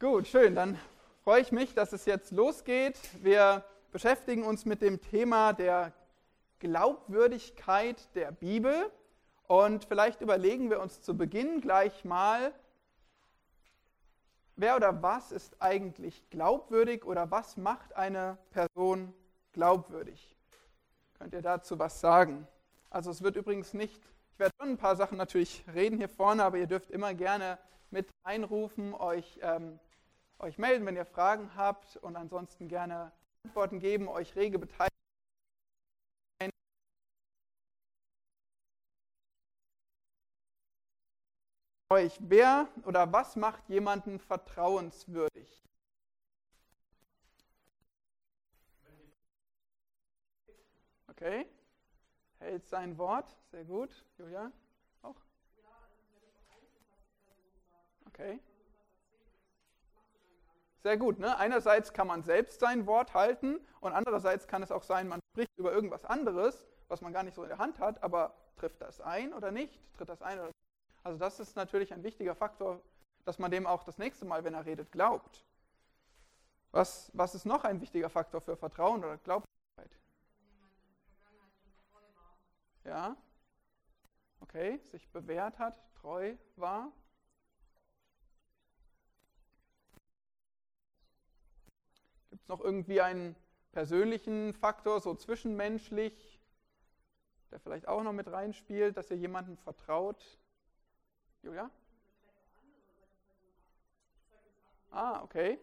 Gut, schön. Dann freue ich mich, dass es jetzt losgeht. Wir beschäftigen uns mit dem Thema der Glaubwürdigkeit der Bibel. Und vielleicht überlegen wir uns zu Beginn gleich mal, wer oder was ist eigentlich glaubwürdig oder was macht eine Person glaubwürdig? Könnt ihr dazu was sagen? Also es wird übrigens nicht, ich werde schon ein paar Sachen natürlich reden hier vorne, aber ihr dürft immer gerne mit einrufen, euch ähm, euch melden, wenn ihr Fragen habt und ansonsten gerne Antworten geben, euch rege beteiligen. Euch, wer oder was macht jemanden vertrauenswürdig? Okay. Hält sein Wort. Sehr gut. Julia? Auch? Okay. Sehr gut. Ne? Einerseits kann man selbst sein Wort halten und andererseits kann es auch sein, man spricht über irgendwas anderes, was man gar nicht so in der Hand hat, aber trifft das ein oder nicht? Tritt das ein oder nicht? Also das ist natürlich ein wichtiger Faktor, dass man dem auch das nächste Mal, wenn er redet, glaubt. Was, was ist noch ein wichtiger Faktor für Vertrauen oder Glaubwürdigkeit? Ja. Okay, sich bewährt hat, treu war. Es noch irgendwie einen persönlichen Faktor, so zwischenmenschlich, der vielleicht auch noch mit reinspielt, dass ihr jemandem vertraut? Julia? Ah, okay.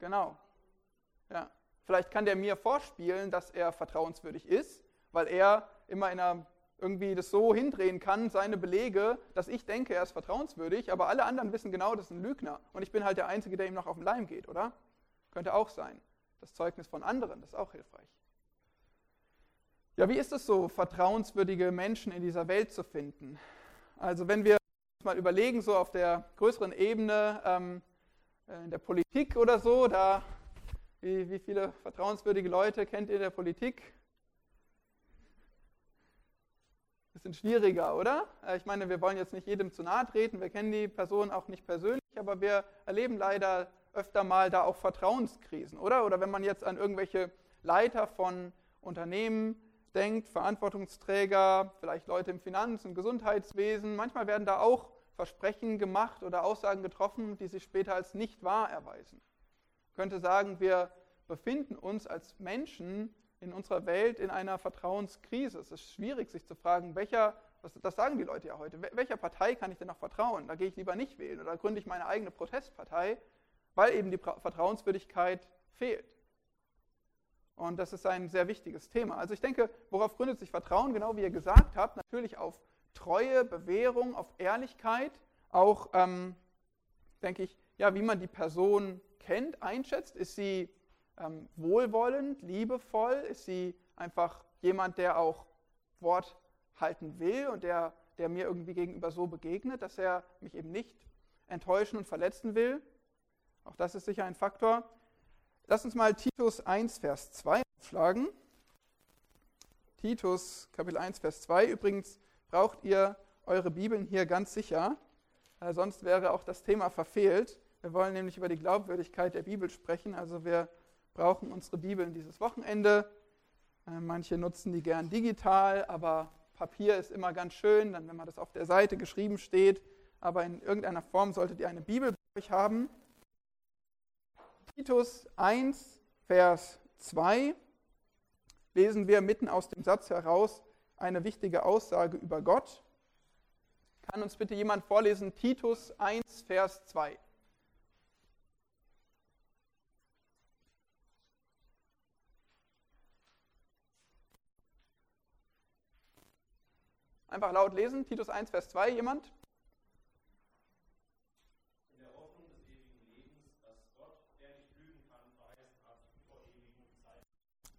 Genau. Ja. Vielleicht kann der mir vorspielen, dass er vertrauenswürdig ist, weil er immer in einer irgendwie das so hindrehen kann, seine Belege, dass ich denke, er ist vertrauenswürdig, aber alle anderen wissen genau, das ist ein Lügner. Und ich bin halt der Einzige, der ihm noch auf den Leim geht, oder? Könnte auch sein. Das Zeugnis von anderen, das ist auch hilfreich. Ja, wie ist es so, vertrauenswürdige Menschen in dieser Welt zu finden? Also wenn wir uns mal überlegen, so auf der größeren Ebene ähm, äh, in der Politik oder so, da wie, wie viele vertrauenswürdige Leute kennt ihr in der Politik? Bisschen schwieriger, oder? Äh, ich meine, wir wollen jetzt nicht jedem zu nahe treten, wir kennen die Person auch nicht persönlich, aber wir erleben leider öfter mal da auch Vertrauenskrisen, oder? Oder wenn man jetzt an irgendwelche Leiter von Unternehmen denkt, Verantwortungsträger, vielleicht Leute im Finanz- und Gesundheitswesen, manchmal werden da auch Versprechen gemacht oder Aussagen getroffen, die sich später als nicht wahr erweisen. Man könnte sagen, wir befinden uns als Menschen in unserer Welt in einer Vertrauenskrise. Es ist schwierig, sich zu fragen, welcher, das sagen die Leute ja heute, welcher Partei kann ich denn noch vertrauen? Da gehe ich lieber nicht wählen oder gründe ich meine eigene Protestpartei, weil eben die Vertrauenswürdigkeit fehlt. Und das ist ein sehr wichtiges Thema. Also ich denke, worauf gründet sich Vertrauen? Genau wie ihr gesagt habt, natürlich auf Treue, Bewährung, auf Ehrlichkeit, auch, ähm, denke ich, ja, wie man die Person kennt, einschätzt. Ist sie ähm, wohlwollend, liebevoll? Ist sie einfach jemand, der auch Wort halten will und der, der mir irgendwie gegenüber so begegnet, dass er mich eben nicht enttäuschen und verletzen will? Auch das ist sicher ein Faktor. Lass uns mal Titus 1, Vers 2 aufschlagen. Titus Kapitel 1, Vers 2. Übrigens braucht ihr eure Bibeln hier ganz sicher, äh, sonst wäre auch das Thema verfehlt. Wir wollen nämlich über die Glaubwürdigkeit der Bibel sprechen. Also wir brauchen unsere Bibeln dieses Wochenende. Äh, manche nutzen die gern digital, aber Papier ist immer ganz schön, dann wenn man das auf der Seite geschrieben steht. Aber in irgendeiner Form solltet ihr eine Bibel bei euch haben. Titus 1, Vers 2 lesen wir mitten aus dem Satz heraus eine wichtige Aussage über Gott. Kann uns bitte jemand vorlesen? Titus 1, Vers 2. Einfach laut lesen. Titus 1, Vers 2. Jemand?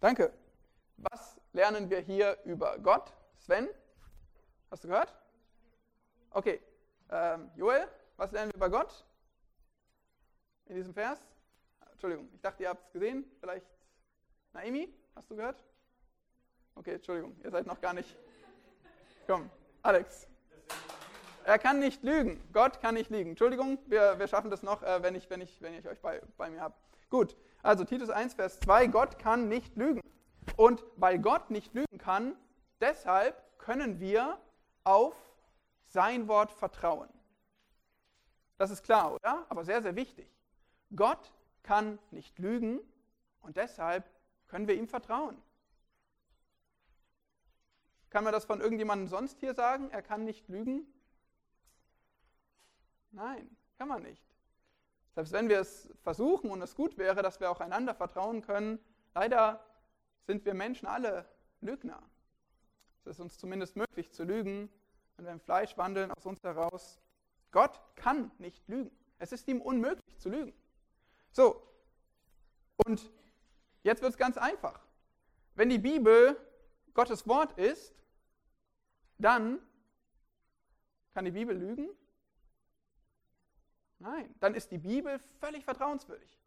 Danke. Was lernen wir hier über Gott? Sven, hast du gehört? Okay. Ähm, Joel, was lernen wir über Gott? In diesem Vers? Entschuldigung, ich dachte, ihr habt es gesehen. Vielleicht Naimi, hast du gehört? Okay, Entschuldigung, ihr seid noch gar nicht. Komm, Alex. Er kann nicht lügen. Gott kann nicht lügen. Entschuldigung, wir, wir schaffen das noch, äh, wenn, ich, wenn, ich, wenn ich euch bei, bei mir habe. Gut, also Titus 1, Vers 2, Gott kann nicht lügen. Und weil Gott nicht lügen kann, deshalb können wir auf sein Wort vertrauen. Das ist klar, oder? Aber sehr, sehr wichtig. Gott kann nicht lügen und deshalb können wir ihm vertrauen. Kann man das von irgendjemandem sonst hier sagen? Er kann nicht lügen? Nein, kann man nicht. Selbst wenn wir es versuchen und es gut wäre, dass wir auch einander vertrauen können, leider sind wir Menschen alle Lügner. Es ist uns zumindest möglich zu lügen, wenn wir im Fleisch wandeln, aus uns heraus. Gott kann nicht lügen. Es ist ihm unmöglich zu lügen. So, und jetzt wird es ganz einfach. Wenn die Bibel Gottes Wort ist, dann kann die Bibel lügen? Nein, dann ist die Bibel völlig vertrauenswürdig.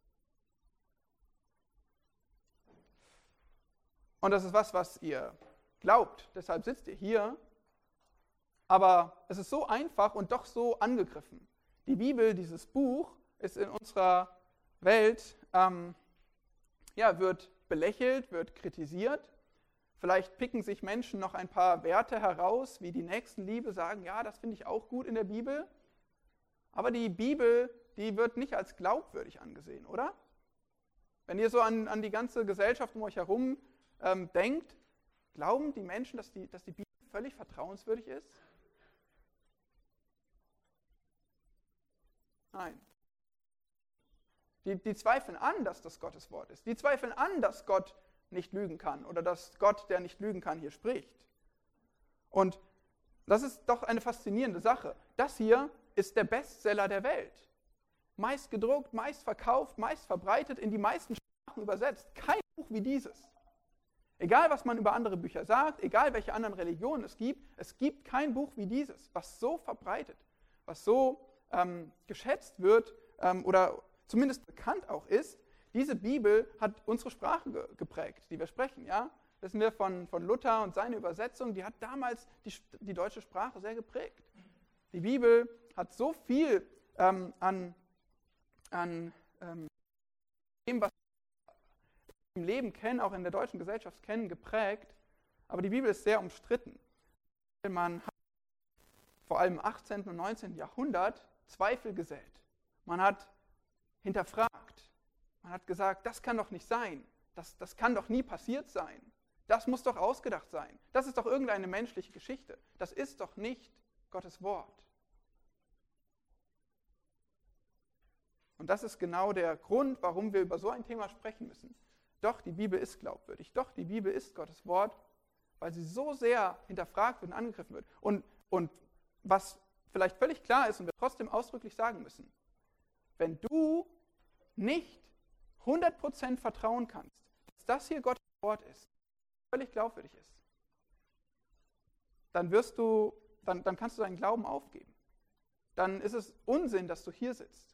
Und das ist was, was ihr glaubt. Deshalb sitzt ihr hier. Aber es ist so einfach und doch so angegriffen. Die Bibel, dieses Buch, ist in unserer Welt, ähm, ja, wird belächelt, wird kritisiert. Vielleicht picken sich Menschen noch ein paar Werte heraus, wie die Nächstenliebe, sagen, ja, das finde ich auch gut in der Bibel. Aber die Bibel, die wird nicht als glaubwürdig angesehen, oder? Wenn ihr so an, an die ganze Gesellschaft um euch herum ähm, denkt, glauben die Menschen, dass die, dass die Bibel völlig vertrauenswürdig ist? Nein. Die, die zweifeln an, dass das Gottes Wort ist. Die zweifeln an, dass Gott nicht lügen kann oder dass Gott, der nicht lügen kann, hier spricht. Und das ist doch eine faszinierende Sache. Das hier ist der Bestseller der Welt. Meist gedruckt, meist verkauft, meist verbreitet, in die meisten Sprachen übersetzt. Kein Buch wie dieses. Egal, was man über andere Bücher sagt, egal, welche anderen Religionen es gibt, es gibt kein Buch wie dieses, was so verbreitet, was so ähm, geschätzt wird ähm, oder zumindest bekannt auch ist. Diese Bibel hat unsere Sprache ge geprägt, die wir sprechen. Ja? Wissen wir von, von Luther und seine Übersetzung, die hat damals die, die deutsche Sprache sehr geprägt. Die Bibel hat so viel ähm, an, an ähm, dem, was wir im Leben kennen, auch in der deutschen Gesellschaft kennen, geprägt. Aber die Bibel ist sehr umstritten. Man hat vor allem im 18. und 19. Jahrhundert Zweifel gesät. Man hat hinterfragt. Man hat gesagt, das kann doch nicht sein. Das, das kann doch nie passiert sein. Das muss doch ausgedacht sein. Das ist doch irgendeine menschliche Geschichte. Das ist doch nicht Gottes Wort. Und das ist genau der Grund, warum wir über so ein Thema sprechen müssen. Doch, die Bibel ist glaubwürdig. Doch, die Bibel ist Gottes Wort, weil sie so sehr hinterfragt und angegriffen wird. Und, und was vielleicht völlig klar ist und wir trotzdem ausdrücklich sagen müssen, wenn du nicht 100% vertrauen kannst, dass das hier Gottes Wort ist, völlig glaubwürdig ist, dann wirst du, dann, dann kannst du deinen Glauben aufgeben. Dann ist es Unsinn, dass du hier sitzt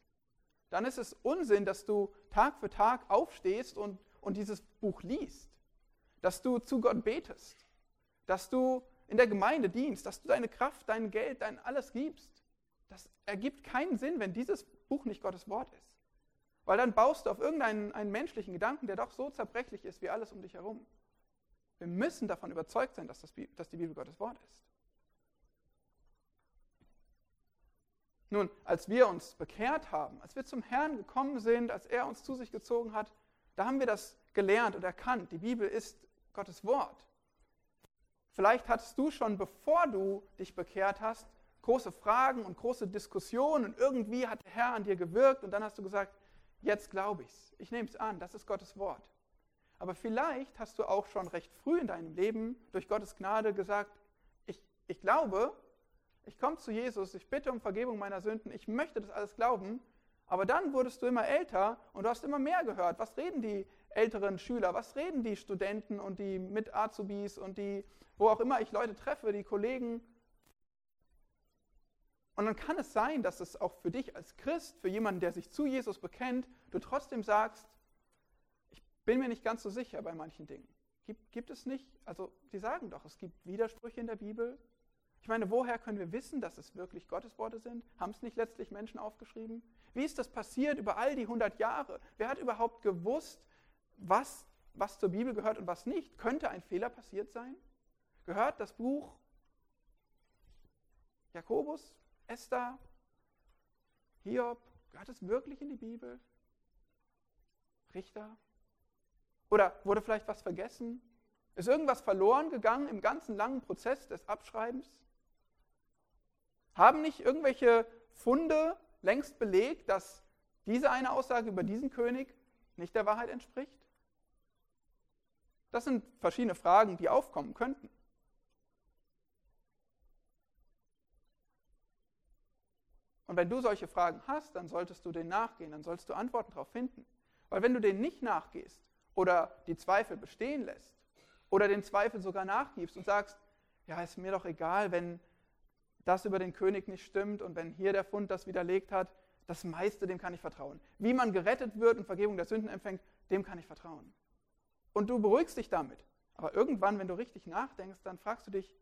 dann ist es Unsinn, dass du Tag für Tag aufstehst und, und dieses Buch liest, dass du zu Gott betest, dass du in der Gemeinde dienst, dass du deine Kraft, dein Geld, dein alles gibst. Das ergibt keinen Sinn, wenn dieses Buch nicht Gottes Wort ist. Weil dann baust du auf irgendeinen einen menschlichen Gedanken, der doch so zerbrechlich ist wie alles um dich herum. Wir müssen davon überzeugt sein, dass, das, dass die Bibel Gottes Wort ist. Nun, als wir uns bekehrt haben, als wir zum Herrn gekommen sind, als er uns zu sich gezogen hat, da haben wir das gelernt und erkannt. Die Bibel ist Gottes Wort. Vielleicht hattest du schon, bevor du dich bekehrt hast, große Fragen und große Diskussionen und irgendwie hat der Herr an dir gewirkt und dann hast du gesagt, jetzt glaube ich's. Ich nehme es an, das ist Gottes Wort. Aber vielleicht hast du auch schon recht früh in deinem Leben durch Gottes Gnade gesagt, ich, ich glaube, ich komme zu Jesus, ich bitte um Vergebung meiner Sünden, ich möchte das alles glauben, aber dann wurdest du immer älter und du hast immer mehr gehört. Was reden die älteren Schüler, was reden die Studenten und die mit Azubis und die, wo auch immer ich Leute treffe, die Kollegen. Und dann kann es sein, dass es auch für dich als Christ, für jemanden, der sich zu Jesus bekennt, du trotzdem sagst, ich bin mir nicht ganz so sicher bei manchen Dingen. Gibt, gibt es nicht, also die sagen doch, es gibt Widersprüche in der Bibel, Ich meine, woher können wir wissen, dass es wirklich Gottes Worte sind? Haben es nicht letztlich Menschen aufgeschrieben? Wie ist das passiert über all die 100 Jahre? Wer hat überhaupt gewusst, was, was zur Bibel gehört und was nicht? Könnte ein Fehler passiert sein? Gehört das Buch Jakobus, Esther, Hiob, gehört es wirklich in die Bibel? Richter? Oder wurde vielleicht was vergessen? Ist irgendwas verloren gegangen im ganzen langen Prozess des Abschreibens? Haben nicht irgendwelche Funde längst belegt, dass diese eine Aussage über diesen König nicht der Wahrheit entspricht? Das sind verschiedene Fragen, die aufkommen könnten. Und wenn du solche Fragen hast, dann solltest du denen nachgehen, dann solltest du Antworten darauf finden. Weil wenn du denen nicht nachgehst oder die Zweifel bestehen lässt oder den Zweifel sogar nachgibst und sagst, ja, ist mir doch egal, wenn das über den König nicht stimmt und wenn hier der Fund das widerlegt hat, das meiste, dem kann ich vertrauen. Wie man gerettet wird und Vergebung der Sünden empfängt, dem kann ich vertrauen. Und du beruhigst dich damit. Aber irgendwann, wenn du richtig nachdenkst, dann fragst du dich,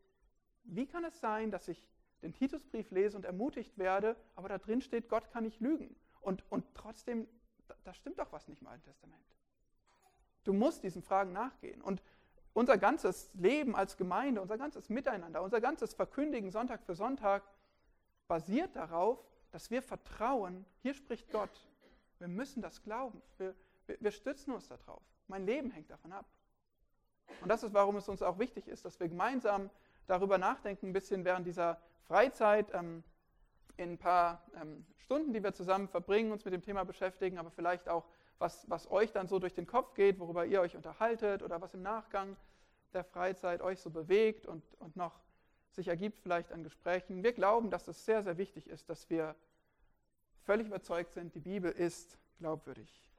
wie kann es sein, dass ich den Titusbrief lese und ermutigt werde, aber da drin steht, Gott kann nicht lügen. Und, und trotzdem, da, da stimmt doch was nicht im Alten Testament. Du musst diesen Fragen nachgehen. Und unser ganzes Leben als Gemeinde, unser ganzes Miteinander, unser ganzes Verkündigen Sonntag für Sonntag basiert darauf, dass wir vertrauen, hier spricht Gott. Wir müssen das glauben. Wir, wir, stützen uns darauf. Mein Leben hängt davon ab. Und das ist, warum es uns auch wichtig ist, dass wir gemeinsam darüber nachdenken, ein bisschen während dieser Freizeit, ähm, in ein paar ähm, Stunden, die wir zusammen verbringen, uns mit dem Thema beschäftigen, aber vielleicht auch, was, was euch dann so durch den Kopf geht, worüber ihr euch unterhaltet oder was im Nachgang der Freizeit euch so bewegt und, und noch sich ergibt vielleicht an Gesprächen. Wir glauben, dass es sehr, sehr wichtig ist, dass wir völlig überzeugt sind, die Bibel ist glaubwürdig.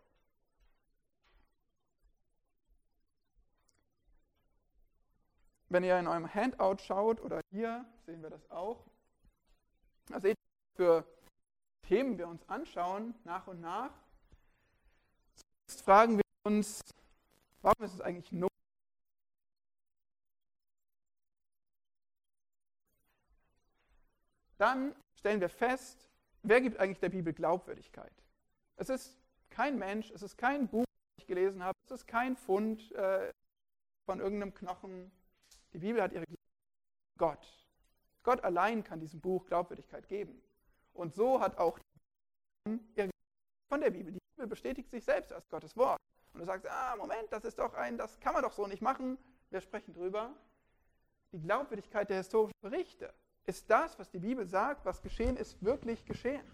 Wenn ihr in eurem Handout schaut oder hier sehen wir das auch, da seht ihr, für Themen wir uns anschauen, nach und nach. Jetzt fragen wir uns, warum ist es eigentlich notwendig? Dann stellen wir fest, wer gibt eigentlich der Bibel Glaubwürdigkeit? Es ist kein Mensch, es ist kein Buch, das ich gelesen habe, es ist kein Fund äh, von irgendeinem Knochen die Bibel hat ihre Gott. Gott allein kann diesem Buch Glaubwürdigkeit geben. Und so hat auch ihre von der Bibel. Die Bibel bestätigt sich selbst als Gottes Wort. Und du sagst, ah, Moment, das ist doch ein, das kann man doch so nicht machen. Wir sprechen drüber. Die Glaubwürdigkeit der historischen Berichte ist das, was die Bibel sagt, was geschehen ist, wirklich geschehen.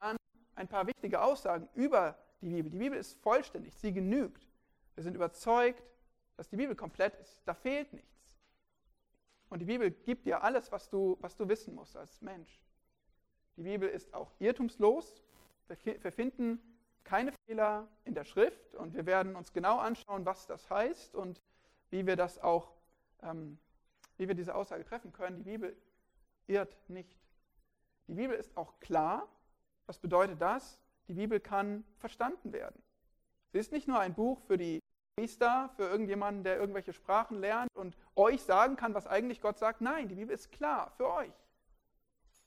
Dann ein paar wichtige Aussagen über die Bibel. Die Bibel ist vollständig, sie genügt. Wir sind überzeugt, dass die Bibel komplett ist. Da fehlt nichts. Und die Bibel gibt dir alles, was du, was du wissen musst als Mensch. Die Bibel ist auch irrtumslos. Wir finden keine Fehler in der Schrift und wir werden uns genau anschauen, was das heißt und wie wir das auch, ähm, wie wir diese Aussage treffen können. Die Bibel irrt nicht. Die Bibel ist auch klar. Was bedeutet das? Die Bibel kann verstanden werden. Sie ist nicht nur ein Buch für die Priester, für irgendjemanden, der irgendwelche Sprachen lernt und euch sagen kann, was eigentlich Gott sagt. Nein, die Bibel ist klar für euch.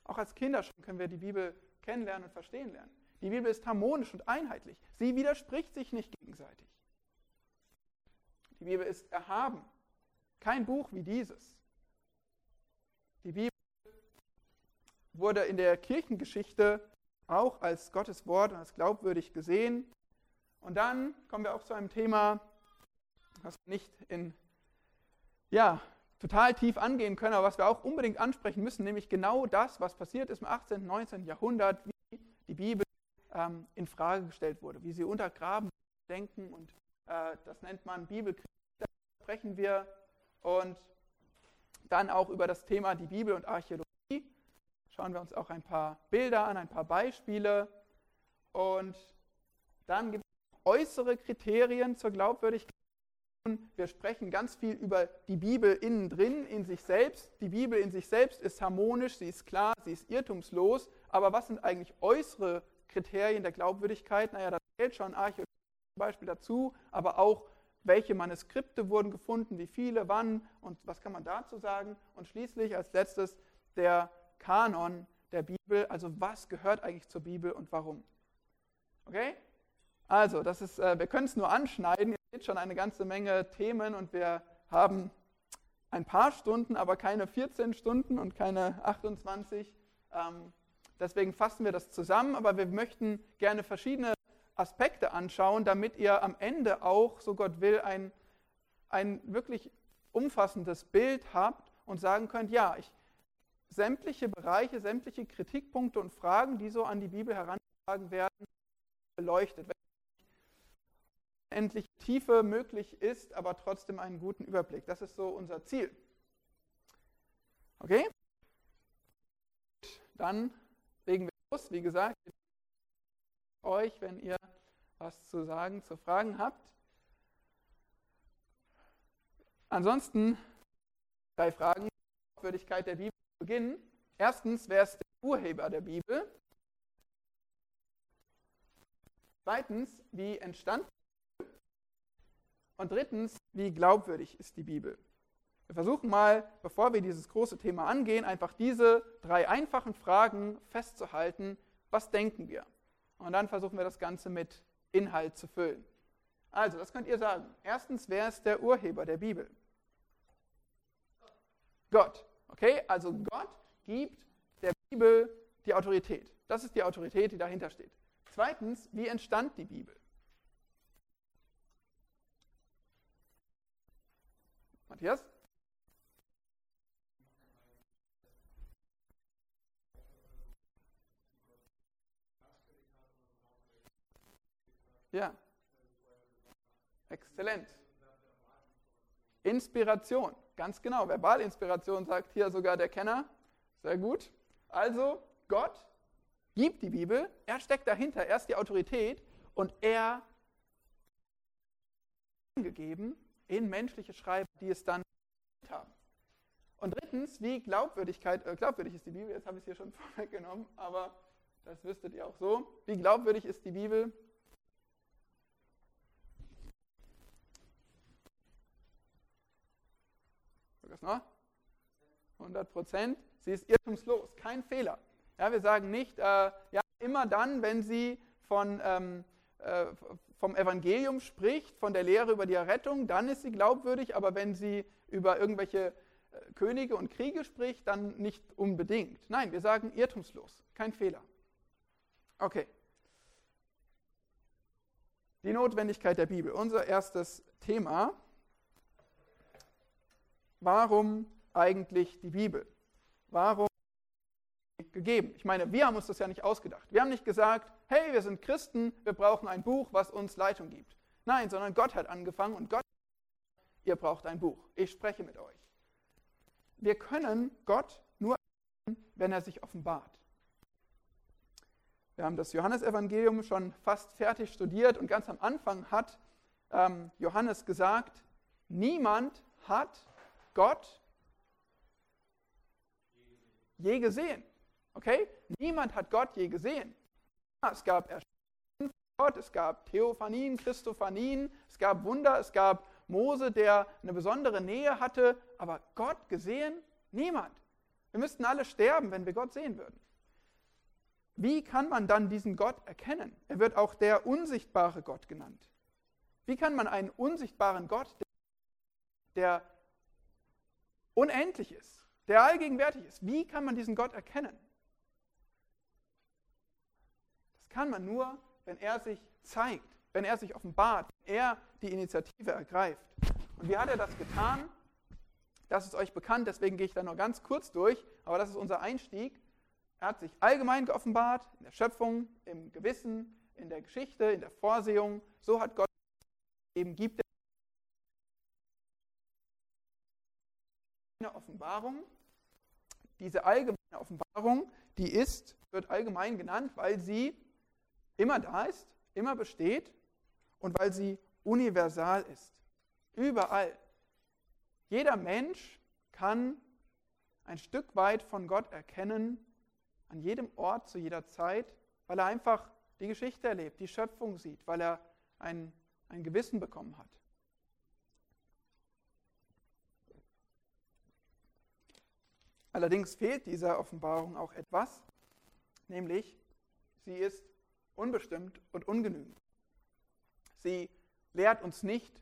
Auch als Kinder schon können wir die Bibel kennenlernen und verstehen lernen. Die Bibel ist harmonisch und einheitlich. Sie widerspricht sich nicht gegenseitig. Die Bibel ist erhaben. Kein Buch wie dieses. Die Bibel wurde in der Kirchengeschichte auch als Gottes Wort und als glaubwürdig gesehen. Und dann kommen wir auch zu einem Thema, was wir nicht in, ja, total tief angehen können, aber was wir auch unbedingt ansprechen müssen, nämlich genau das, was passiert ist im 18., 19. Jahrhundert, wie die Bibel ähm, in Frage gestellt wurde, wie sie untergraben denken und äh, das nennt man Bibelkrieg. Da sprechen wir und dann auch über das Thema die Bibel und Archäologie. Schauen wir uns auch ein paar Bilder an, ein paar Beispiele und dann gibt es äußere Kriterien zur Glaubwürdigkeit wir sprechen ganz viel über die Bibel innen drin, in sich selbst. Die Bibel in sich selbst ist harmonisch, sie ist klar, sie ist irrtumslos. Aber was sind eigentlich äußere Kriterien der Glaubwürdigkeit? Naja, da zählt schon Archäologie zum Beispiel dazu, aber auch welche Manuskripte wurden gefunden, wie viele, wann und was kann man dazu sagen. Und schließlich als letztes der Kanon der Bibel, also was gehört eigentlich zur Bibel und warum. Okay? Also, das ist, äh, wir können es nur anschneiden. Ihr seht schon eine ganze Menge Themen und wir haben ein paar Stunden, aber keine 14 Stunden und keine 28. Ähm, deswegen fassen wir das zusammen, aber wir möchten gerne verschiedene Aspekte anschauen, damit ihr am Ende auch, so Gott will, ein, ein wirklich umfassendes Bild habt und sagen könnt, ja, ich, sämtliche Bereiche, sämtliche Kritikpunkte und Fragen, die so an die Bibel herangetragen werden, beleuchtet. Wenn endlich Tiefe möglich ist, aber trotzdem einen guten Überblick. Das ist so unser Ziel. Okay? Dann legen wir los. Wie gesagt, euch, wenn ihr was zu sagen, zu fragen habt. Ansonsten drei Fragen. Würdigkeit der Bibel beginnen. Erstens, wer ist der Urheber der Bibel? Zweitens, wie entstand Und drittens, wie glaubwürdig ist die Bibel? Wir versuchen mal, bevor wir dieses große Thema angehen, einfach diese drei einfachen Fragen festzuhalten. Was denken wir? Und dann versuchen wir das Ganze mit Inhalt zu füllen. Also, das könnt ihr sagen. Erstens, wer ist der Urheber der Bibel? Gott. Okay, also Gott gibt der Bibel die Autorität. Das ist die Autorität, die dahinter steht. Zweitens, wie entstand die Bibel? Matthias? Ja. Exzellent. Inspiration, ganz genau. Verbalinspiration sagt hier sogar der Kenner. Sehr gut. Also, Gott gibt die Bibel, er steckt dahinter, er ist die Autorität und er gegeben in menschliche Schreiber, die es dann haben. Und drittens, wie Glaubwürdigkeit, äh, glaubwürdig ist die Bibel, jetzt habe ich es hier schon vorweggenommen, aber das wüsstet ihr auch so. Wie glaubwürdig ist die Bibel? Was noch? 100 Prozent. Sie ist irrtumslos, kein Fehler. Ja, wir sagen nicht, äh, ja, immer dann, wenn sie von, ähm, äh, vom Evangelium spricht, von der Lehre über die Errettung, dann ist sie glaubwürdig, aber wenn sie über irgendwelche äh, Könige und Kriege spricht, dann nicht unbedingt. Nein, wir sagen irrtumslos, kein Fehler. Okay. Die Notwendigkeit der Bibel, unser erstes Thema. Warum eigentlich die Bibel? Warum gegeben? Ich meine, wir haben uns das ja nicht ausgedacht. Wir haben nicht gesagt, hey, wir sind Christen, wir brauchen ein Buch, was uns Leitung gibt. Nein, sondern Gott hat angefangen und Gott, ihr braucht ein Buch. Ich spreche mit euch. Wir können Gott nur, wenn er sich offenbart. Wir haben das Johannesevangelium schon fast fertig studiert und ganz am Anfang hat ähm, Johannes gesagt, niemand hat Gott je gesehen. Okay? Niemand hat Gott je gesehen. Es gab Erscheinungen Gott, es gab Theophanien, Christophanien, es gab Wunder, es gab Mose, der eine besondere Nähe hatte, aber Gott gesehen? Niemand. Wir müssten alle sterben, wenn wir Gott sehen würden. Wie kann man dann diesen Gott erkennen? Er wird auch der unsichtbare Gott genannt. Wie kann man einen unsichtbaren Gott, der unendlich ist, der allgegenwärtig ist, wie kann man diesen Gott erkennen? Das kann man nur, wenn er sich zeigt, wenn er sich offenbart, wenn er die Initiative ergreift. Und wie hat er das getan? Das ist euch bekannt, deswegen gehe ich da nur ganz kurz durch, aber das ist unser Einstieg. Er hat sich allgemein geoffenbart, in der Schöpfung, im Gewissen, in der Geschichte, in der Vorsehung. So hat Gott eben gibt eine Offenbarung. Diese allgemeine Offenbarung, die ist, wird allgemein genannt, weil sie immer da ist, immer besteht und weil sie universal ist. Überall. Jeder Mensch kann ein Stück weit von Gott erkennen, an jedem Ort, zu jeder Zeit, weil er einfach die Geschichte erlebt, die Schöpfung sieht, weil er ein, ein Gewissen bekommen hat. Allerdings fehlt dieser Offenbarung auch etwas, nämlich sie ist unbestimmt und ungenügend. Sie lehrt uns nicht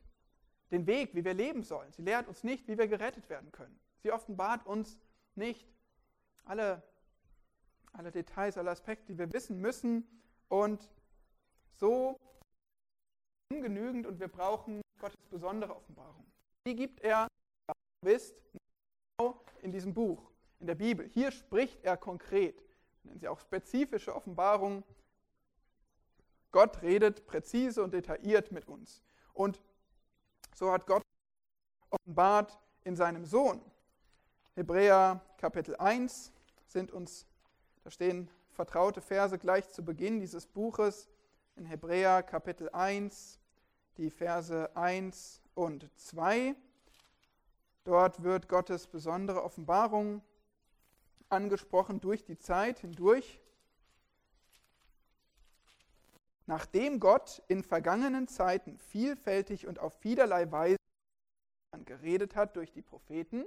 den Weg, wie wir leben sollen. Sie lehrt uns nicht, wie wir gerettet werden können. Sie offenbart uns nicht alle, alle Details, alle Aspekte, die wir wissen müssen. Und so ungenügend und wir brauchen Gottes besondere Offenbarung. Die gibt er, wisst, genau in diesem Buch, in der Bibel. Hier spricht er konkret, nennen sie auch spezifische Offenbarung. Gott redet präzise und detailliert mit uns. Und so hat Gott offenbart in seinem Sohn. Hebräer Kapitel 1 sind uns, da stehen vertraute Verse gleich zu Beginn dieses Buches. In Hebräer Kapitel 1, die Verse 1 und 2. Dort wird Gottes besondere Offenbarung angesprochen durch die Zeit hindurch. Nachdem Gott in vergangenen Zeiten vielfältig und auf vielerlei Weise geredet hat durch die Propheten,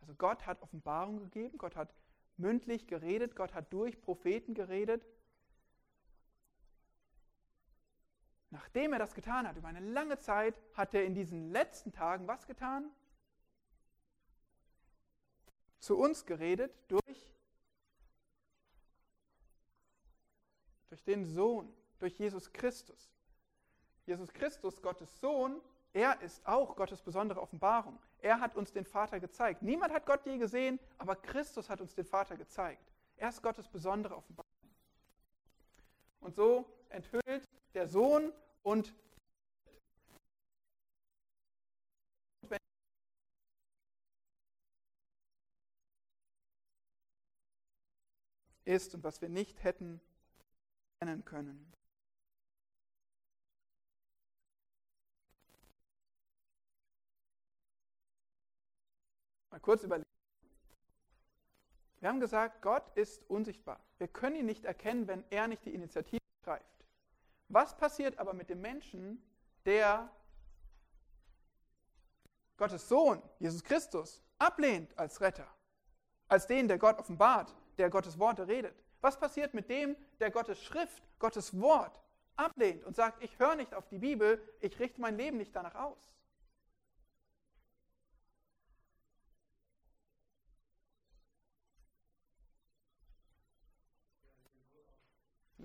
also Gott hat Offenbarung gegeben, Gott hat mündlich geredet, Gott hat durch Propheten geredet. Nachdem er das getan hat, über eine lange Zeit, hat er in diesen letzten Tagen was getan? Zu uns geredet durch, durch den Sohn, durch Jesus Christus. Jesus Christus, Gottes Sohn, er ist auch Gottes besondere Offenbarung. Er hat uns den Vater gezeigt. Niemand hat Gott je gesehen, aber Christus hat uns den Vater gezeigt. Er ist Gottes besondere Offenbarung. Und so enthüllt der Sohn und ist und was wir nicht hätten kennen können. Mal kurz überlegen. Wir haben gesagt, Gott ist unsichtbar. Wir können ihn nicht erkennen, wenn er nicht die Initiative greift. Was passiert aber mit dem Menschen, der Gottes Sohn, Jesus Christus, ablehnt als Retter, als den, der Gott offenbart, der Gottes Worte redet? Was passiert mit dem, der Gottes Schrift, Gottes Wort ablehnt und sagt, ich höre nicht auf die Bibel, ich richte mein Leben nicht danach aus?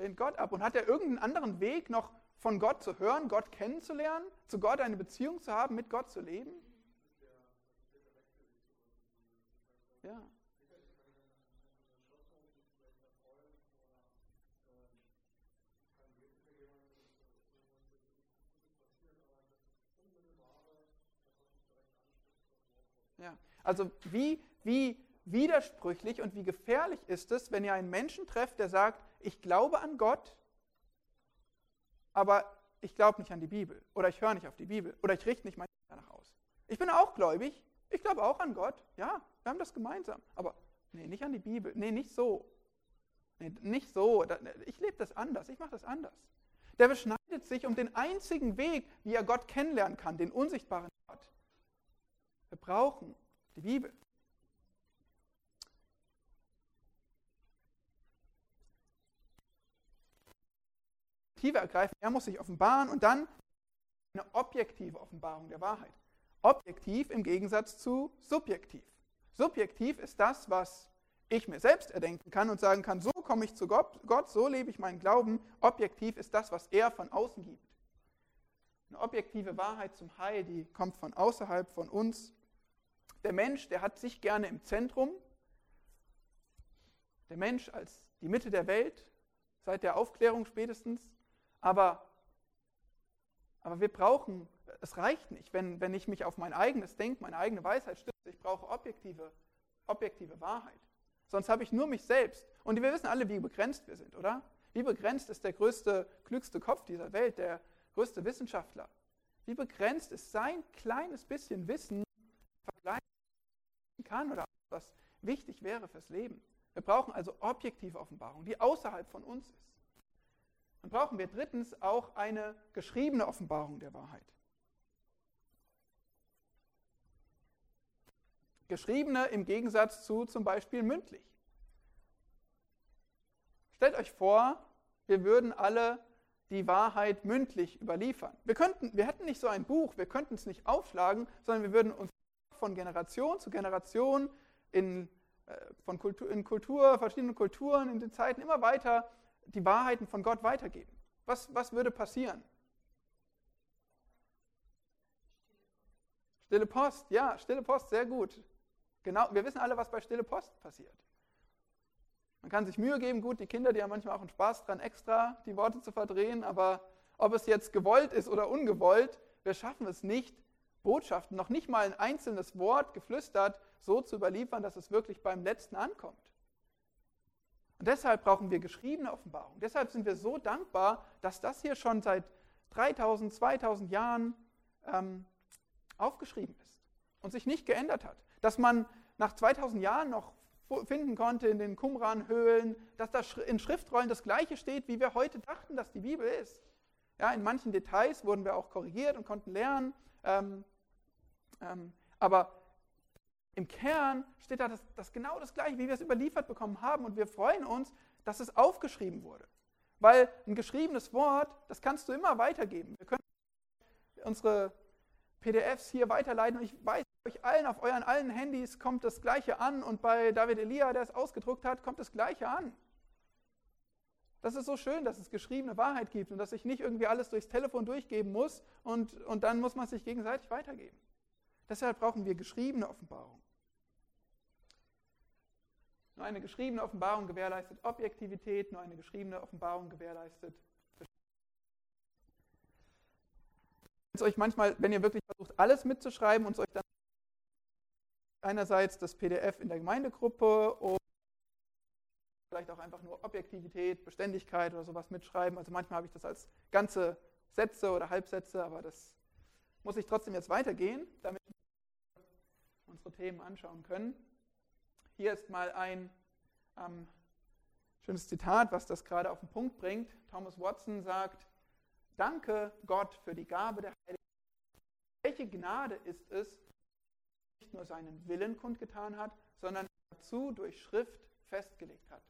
lehnt Gott ab. Und hat er irgendeinen anderen Weg noch von Gott zu hören, Gott kennenzulernen, zu Gott eine Beziehung zu haben, mit Gott zu leben? Ja. Ja, also wie, wie widersprüchlich und wie gefährlich ist es, wenn ihr einen Menschen trefft, der sagt, ich glaube an Gott, aber ich glaube nicht an die Bibel oder ich höre nicht auf die Bibel oder ich richte nicht mein danach aus. Ich bin auch gläubig, ich glaube auch an Gott, ja, wir haben das gemeinsam, aber nee, nicht an die Bibel, nee, nicht so. Nee, nicht so, ich lebe das anders, ich mache das anders. Der beschneidet sich um den einzigen Weg, wie er Gott kennenlernen kann, den unsichtbaren brauchen die Bibel. Perspektive ergreifen, er muss sich offenbaren und dann eine objektive Offenbarung der Wahrheit. Objektiv im Gegensatz zu subjektiv. Subjektiv ist das, was ich mir selbst erdenken kann und sagen kann, so komme ich zu Gott, so lebe ich meinen Glauben. Objektiv ist das, was er von außen gibt. Eine objektive Wahrheit zum Heil, die kommt von außerhalb von uns. Der Mensch, der hat sich gerne im Zentrum. Der Mensch als die Mitte der Welt, seit der Aufklärung spätestens. Aber, aber wir brauchen, es reicht nicht, wenn, wenn ich mich auf mein eigenes Denken, meine eigene Weisheit stütze. Ich brauche objektive, objektive Wahrheit. Sonst habe ich nur mich selbst. Und wir wissen alle, wie begrenzt wir sind, oder? Wie begrenzt ist der größte, klügste Kopf dieser Welt, der größte Wissenschaftler? Wie begrenzt ist sein kleines bisschen Wissen kann oder was wichtig wäre fürs Leben? Wir brauchen also objektive Offenbarung, die außerhalb von uns ist. Dann brauchen wir drittens auch eine geschriebene Offenbarung der Wahrheit. Geschriebene im Gegensatz zu zum Beispiel mündlich. Stellt euch vor, wir würden alle die Wahrheit mündlich überliefern. Wir, könnten, wir hätten nicht so ein Buch, wir könnten es nicht aufschlagen, sondern wir würden uns von Generation zu Generation in, äh, von Kultur, in Kultur, verschiedenen Kulturen, in den Zeiten immer weiter die Wahrheiten von Gott weitergeben. Was, was würde passieren? Stille Post, ja, Stille Post, sehr gut. Genau, wir wissen alle, was bei Stille Post passiert. Man kann sich Mühe geben, gut, die Kinder, die haben manchmal auch einen Spaß dran, extra die Worte zu verdrehen, aber ob es jetzt gewollt ist oder ungewollt, wir schaffen es nicht, Botschaften, noch nicht mal ein einzelnes Wort geflüstert, so zu überliefern, dass es wirklich beim Letzten ankommt. Und deshalb brauchen wir geschriebene Offenbarung. Deshalb sind wir so dankbar, dass das hier schon seit 3000, 2000 Jahren ähm, aufgeschrieben ist und sich nicht geändert hat. Dass man nach 2000 Jahren noch finden konnte in den Qumran-Höhlen, dass da in Schriftrollen das Gleiche steht, wie wir heute dachten, dass die Bibel ist. Ja, in manchen Details wurden wir auch korrigiert und konnten lernen, ähm, aber im Kern steht da das, das genau das Gleiche, wie wir es überliefert bekommen haben und wir freuen uns, dass es aufgeschrieben wurde. Weil ein geschriebenes Wort, das kannst du immer weitergeben. Wir können unsere PDFs hier weiterleiten und ich weiß, euch allen, auf euren allen Handys kommt das Gleiche an und bei David Elia, der es ausgedruckt hat, kommt das Gleiche an. Das ist so schön, dass es geschriebene Wahrheit gibt und dass ich nicht irgendwie alles durchs Telefon durchgeben muss und, und dann muss man sich gegenseitig weitergeben. Deshalb brauchen wir geschriebene Offenbarung. Nur eine geschriebene Offenbarung gewährleistet Objektivität, nur eine geschriebene Offenbarung gewährleistet es euch manchmal, wenn ihr wirklich versucht, alles mitzuschreiben und es euch dann einerseits das PDF in der Gemeindegruppe und vielleicht auch einfach nur Objektivität, Beständigkeit oder sowas mitschreiben. Also manchmal habe ich das als ganze Sätze oder Halbsätze, aber das muss ich trotzdem jetzt weitergehen, damit unsere Themen anschauen können. Hier ist mal ein ähm, schönes Zitat, was das gerade auf den Punkt bringt. Thomas Watson sagt, Danke Gott für die Gabe der Heiligen. Welche Gnade ist es, nicht nur seinen Willen kundgetan hat, sondern dazu durch Schrift festgelegt hat.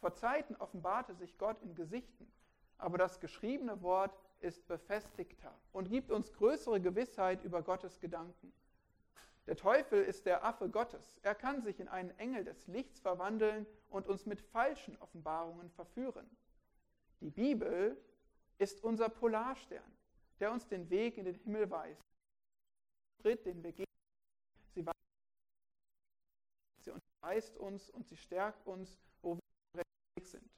Vor Zeiten offenbarte sich Gott in Gesichten, aber das geschriebene Wort ist befestigter und gibt uns größere Gewissheit über Gottes Gedanken. Der Teufel ist der Affe Gottes. Er kann sich in einen Engel des Lichts verwandeln und uns mit falschen Offenbarungen verführen. Die Bibel ist unser Polarstern, der uns den Weg in den Himmel weist. Schritt, den wir gehen, sie unterweist uns und sie stärkt uns, wo wir Weg sind.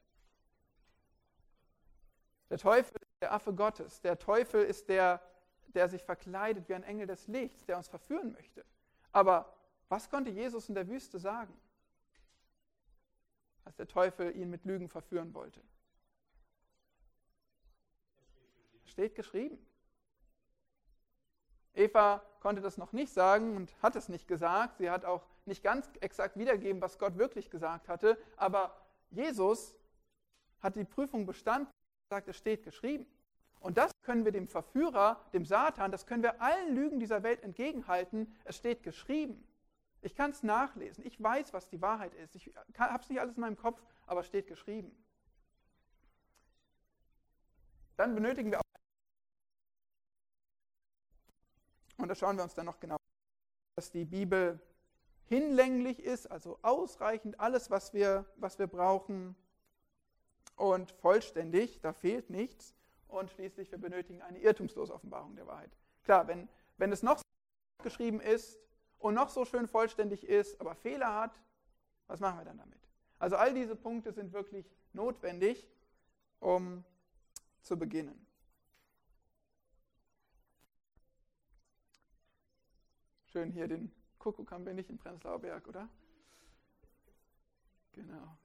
Der Teufel ist der Affe Gottes. Der Teufel ist der, der sich verkleidet wie ein Engel des Lichts, der uns verführen möchte. Aber was konnte Jesus in der Wüste sagen, als der Teufel ihn mit Lügen verführen wollte? steht geschrieben. Eva konnte das noch nicht sagen und hat es nicht gesagt. Sie hat auch nicht ganz exakt wiedergegeben, was Gott wirklich gesagt hatte. Aber Jesus hat die Prüfung bestanden und sagt, es steht geschrieben. Und das können wir dem Verführer, dem Satan, das können wir allen Lügen dieser Welt entgegenhalten. Es steht geschrieben. Ich kann es nachlesen. Ich weiß, was die Wahrheit ist. Ich habe es nicht alles in meinem Kopf, aber es steht geschrieben. Dann benötigen wir auch Und da schauen wir uns dann noch genau, dass die Bibel hinlänglich ist, also ausreichend alles, was wir, was wir brauchen und vollständig, da fehlt nichts. Und schließlich, wir benötigen eine irrtumslose Offenbarung der Wahrheit. Klar, wenn, wenn es noch so geschrieben ist und noch so schön vollständig ist, aber Fehler hat, was machen wir dann damit? Also all diese Punkte sind wirklich notwendig, um zu beginnen. Schön hier den Kuckuck haben wir nicht in Prenzlauer Berg, oder? Genau.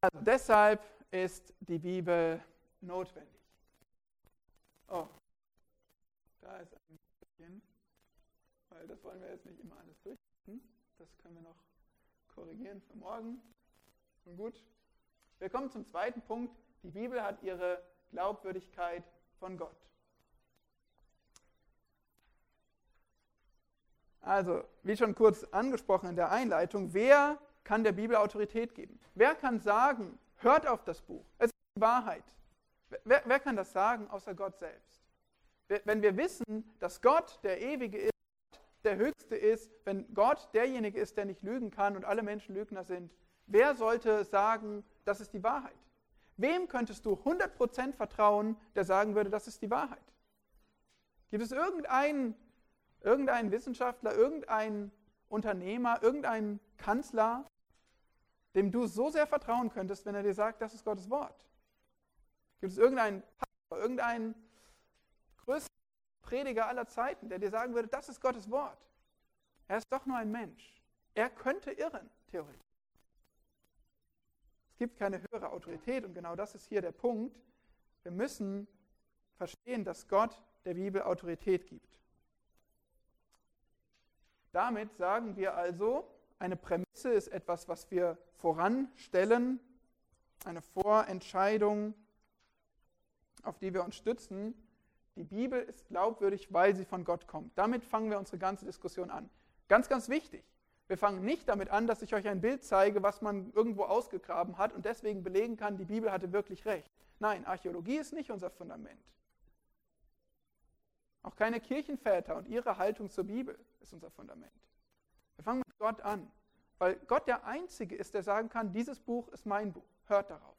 Also deshalb ist die Bibel notwendig. Oh, da ist ein bisschen, weil das wollen wir jetzt nicht immer alles durchziehen. Das können wir noch korrigieren für morgen. Und gut. Wir kommen zum zweiten Punkt. Die Bibel hat ihre Glaubwürdigkeit von Gott. Also, wie schon kurz angesprochen in der Einleitung, wer kann der Bibel Autorität geben? Wer kann sagen, hört auf das Buch, es ist die Wahrheit? Wer, wer kann das sagen, außer Gott selbst? Wenn wir wissen, dass Gott der Ewige ist, der Höchste ist, wenn Gott derjenige ist, der nicht lügen kann und alle Menschen Lügner sind, wer sollte sagen, das ist die Wahrheit? Wem könntest du 100% vertrauen, der sagen würde, das ist die Wahrheit? Gibt es irgendeinen, irgendeinen Wissenschaftler, irgendeinen Unternehmer, irgendeinen Kanzler, dem du so sehr vertrauen könntest, wenn er dir sagt, das ist Gottes Wort? Gibt es irgendeinen Pastor, irgendeinen größten Prediger aller Zeiten, der dir sagen würde, das ist Gottes Wort? Er ist doch nur ein Mensch. Er könnte irren, theoretisch. Es gibt keine höhere Autorität und genau das ist hier der Punkt. Wir müssen verstehen, dass Gott der Bibel Autorität gibt. Damit sagen wir also, eine Prämisse ist etwas, was wir voranstellen, eine Vorentscheidung, auf die wir uns stützen. Die Bibel ist glaubwürdig, weil sie von Gott kommt. Damit fangen wir unsere ganze Diskussion an. Ganz, ganz wichtig. Wir fangen nicht damit an, dass ich euch ein Bild zeige, was man irgendwo ausgegraben hat und deswegen belegen kann, die Bibel hatte wirklich recht. Nein, Archäologie ist nicht unser Fundament. Auch keine Kirchenväter und ihre Haltung zur Bibel ist unser Fundament. Wir fangen mit Gott an, weil Gott der Einzige ist, der sagen kann, dieses Buch ist mein Buch, hört darauf.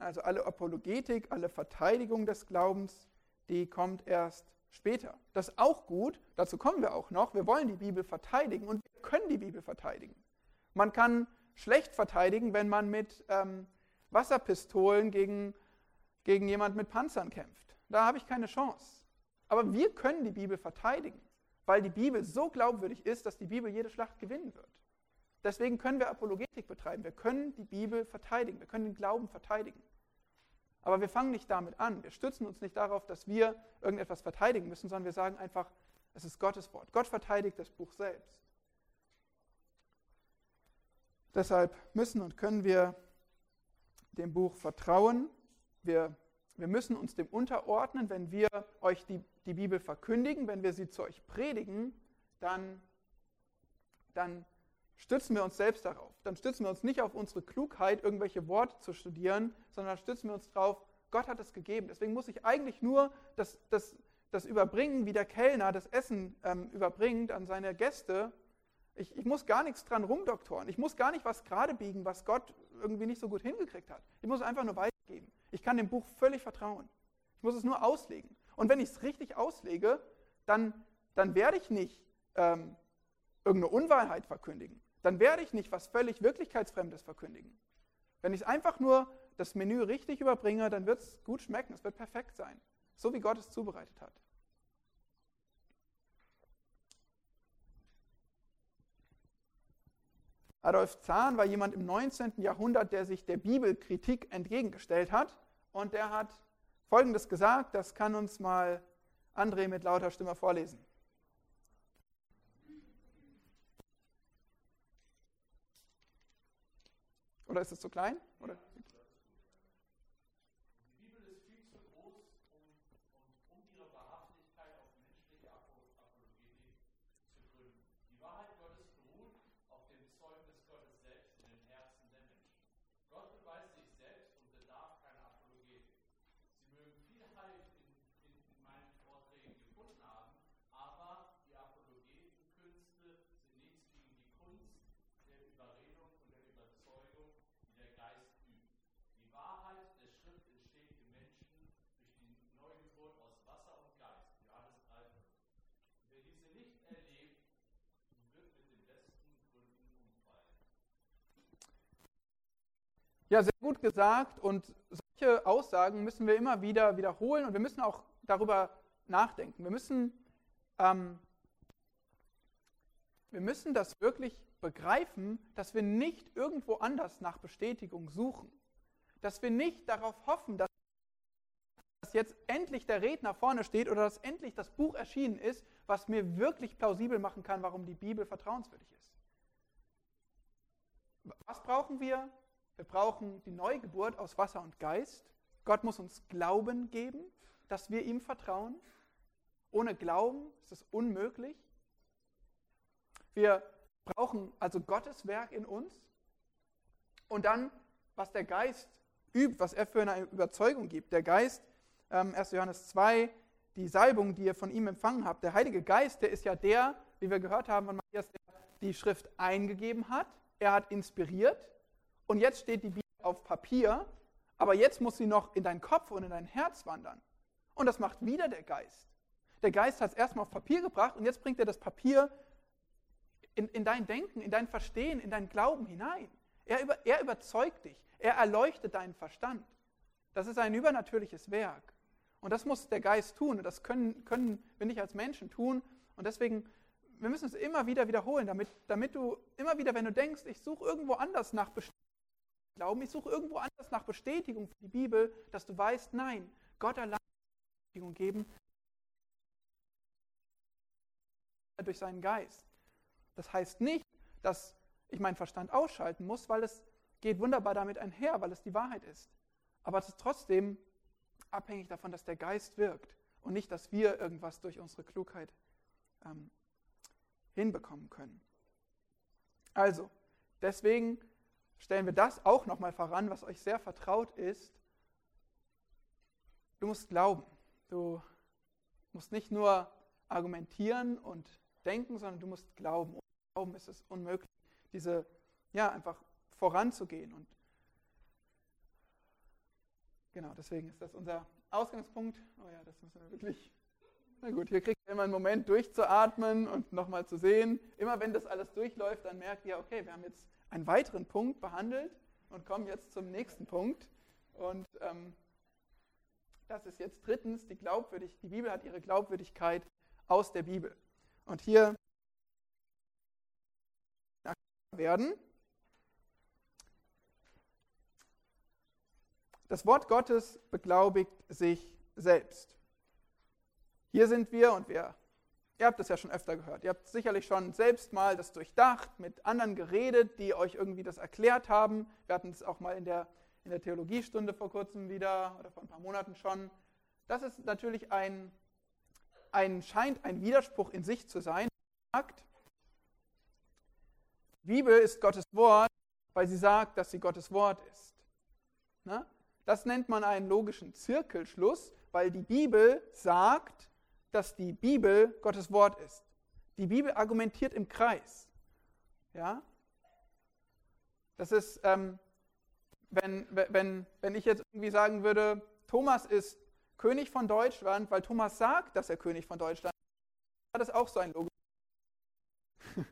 Also alle Apologetik, alle Verteidigung des Glaubens, die kommt erst später. Das ist auch gut, dazu kommen wir auch noch. Wir wollen die Bibel verteidigen und wir können die Bibel verteidigen. Man kann schlecht verteidigen, wenn man mit ähm, Wasserpistolen gegen, gegen jemand mit Panzern kämpft. Da habe ich keine Chance. Aber wir können die Bibel verteidigen, weil die Bibel so glaubwürdig ist, dass die Bibel jede Schlacht gewinnen wird. Deswegen können wir Apologetik betreiben. Wir können die Bibel verteidigen. Wir können den Glauben verteidigen. Aber wir fangen nicht damit an. Wir stützen uns nicht darauf, dass wir irgendetwas verteidigen müssen, sondern wir sagen einfach, es ist Gottes Wort. Gott verteidigt das Buch selbst. Deshalb müssen und können wir dem Buch vertrauen. Wir, wir müssen uns dem unterordnen. Wenn wir euch die, die Bibel verkündigen, wenn wir sie zu euch predigen, dann, dann stützen wir uns selbst darauf. Dann stützen wir uns nicht auf unsere Klugheit, irgendwelche Worte zu studieren, sondern stützen wir uns darauf, Gott hat es gegeben. Deswegen muss ich eigentlich nur das, das, das überbringen, wie der Kellner das Essen ähm, überbringt an seine Gäste. Ich, ich, muss gar nichts dran rumdoktoren. Ich muss gar nicht was gerade biegen, was Gott irgendwie nicht so gut hingekriegt hat. Ich muss es einfach nur weitergeben. Ich kann dem Buch völlig vertrauen. Ich muss es nur auslegen. Und wenn ich es richtig auslege, dann, dann werde ich nicht ähm, irgendeine Unwahrheit verkündigen. Dann werde ich nicht was völlig Wirklichkeitsfremdes verkündigen. Wenn ich einfach nur das Menü richtig überbringe, dann wird es gut schmecken, es wird perfekt sein. So wie Gott es zubereitet hat. Adolf Zahn war jemand im 19. Jahrhundert, der sich der Bibelkritik entgegengestellt hat. Und der hat Folgendes gesagt, das kann uns mal André mit lauter Stimme vorlesen. Oder ist es zu klein? Oder? Ja, sehr gut gesagt. Und solche Aussagen müssen wir immer wieder wiederholen und wir müssen auch darüber nachdenken. Wir müssen, ähm, wir müssen das wirklich begreifen, dass wir nicht irgendwo anders nach Bestätigung suchen. Dass wir nicht darauf hoffen, dass jetzt endlich der Redner vorne steht oder dass endlich das Buch erschienen ist, was mir wirklich plausibel machen kann, warum die Bibel vertrauenswürdig ist. Was brauchen wir? Wir brauchen die Neugeburt aus Wasser und Geist. Gott muss uns Glauben geben. dass wir ihm vertrauen? Ohne Glauben ist es unmöglich. Wir brauchen also Gottes Werk in uns und dann, was der Geist übt, was er für eine Überzeugung gibt. Der Geist, ähm, 1. Johannes 2, die Salbung, die ihr von ihm empfangen habt. Der Heilige Geist, der ist ja der, wie wir gehört haben von Matthias, der die Schrift eingegeben hat. Er hat inspiriert und jetzt steht die Bibel auf Papier, aber jetzt muss sie noch in deinen Kopf und in dein Herz wandern. Und das macht wieder der Geist. Der Geist hat es erstmal auf Papier gebracht und jetzt bringt er das Papier in, in dein Denken, in dein Verstehen, in dein Glauben hinein. Er, über, er überzeugt dich, er erleuchtet deinen Verstand. Das ist ein übernatürliches Werk. Und das muss der Geist tun. Und das können, können wir nicht als Menschen tun. Und deswegen, wir müssen es immer wieder wiederholen, damit, damit du immer wieder, wenn du denkst, ich suche irgendwo anders nach Bestätigung, Glauben, ich suche irgendwo anders nach Bestätigung für die Bibel, dass du weißt, nein, Gott allein Bestätigung geben durch seinen Geist. Das heißt nicht, dass ich meinen Verstand ausschalten muss, weil es geht wunderbar damit einher, weil es die Wahrheit ist. Aber es ist trotzdem abhängig davon, dass der Geist wirkt und nicht, dass wir irgendwas durch unsere Klugheit ähm, hinbekommen können. Also, deswegen stellen wir das auch nochmal voran, was euch sehr vertraut ist. Du musst glauben. Du musst nicht nur argumentieren und denken, sondern du musst glauben. Ohne Glauben ist es unmöglich, diese, ja, einfach voranzugehen und Genau, deswegen ist das unser Ausgangspunkt. Oh ja, das müssen wir wirklich. Na gut, hier kriegt ihr immer einen Moment durchzuatmen und nochmal zu sehen. Immer wenn das alles durchläuft, dann merkt ihr, okay, wir haben jetzt einen weiteren Punkt behandelt und kommen jetzt zum nächsten Punkt. Und ähm, das ist jetzt drittens die Glaubwürdigkeit. Die Bibel hat ihre Glaubwürdigkeit aus der Bibel. Und hier werden Das Wort Gottes beglaubigt sich selbst. Hier sind wir und wir, ihr habt das ja schon öfter gehört, ihr habt sicherlich schon selbst mal das durchdacht, mit anderen geredet, die euch irgendwie das erklärt haben. Wir hatten es auch mal in der, in der Theologiestunde vor kurzem wieder oder vor ein paar Monaten schon. Das ist natürlich ein, ein scheint ein Widerspruch in sich zu sein. Sagt, Bibel ist Gottes Wort, weil sie sagt, dass sie Gottes Wort ist. Na? Das nennt man einen logischen Zirkelschluss, weil die Bibel sagt, dass die Bibel Gottes Wort ist. Die Bibel argumentiert im Kreis. Ja? Das ist, ähm, wenn, wenn, wenn ich jetzt irgendwie sagen würde, Thomas ist König von Deutschland, weil Thomas sagt, dass er König von Deutschland ist, war das auch so ein Logo.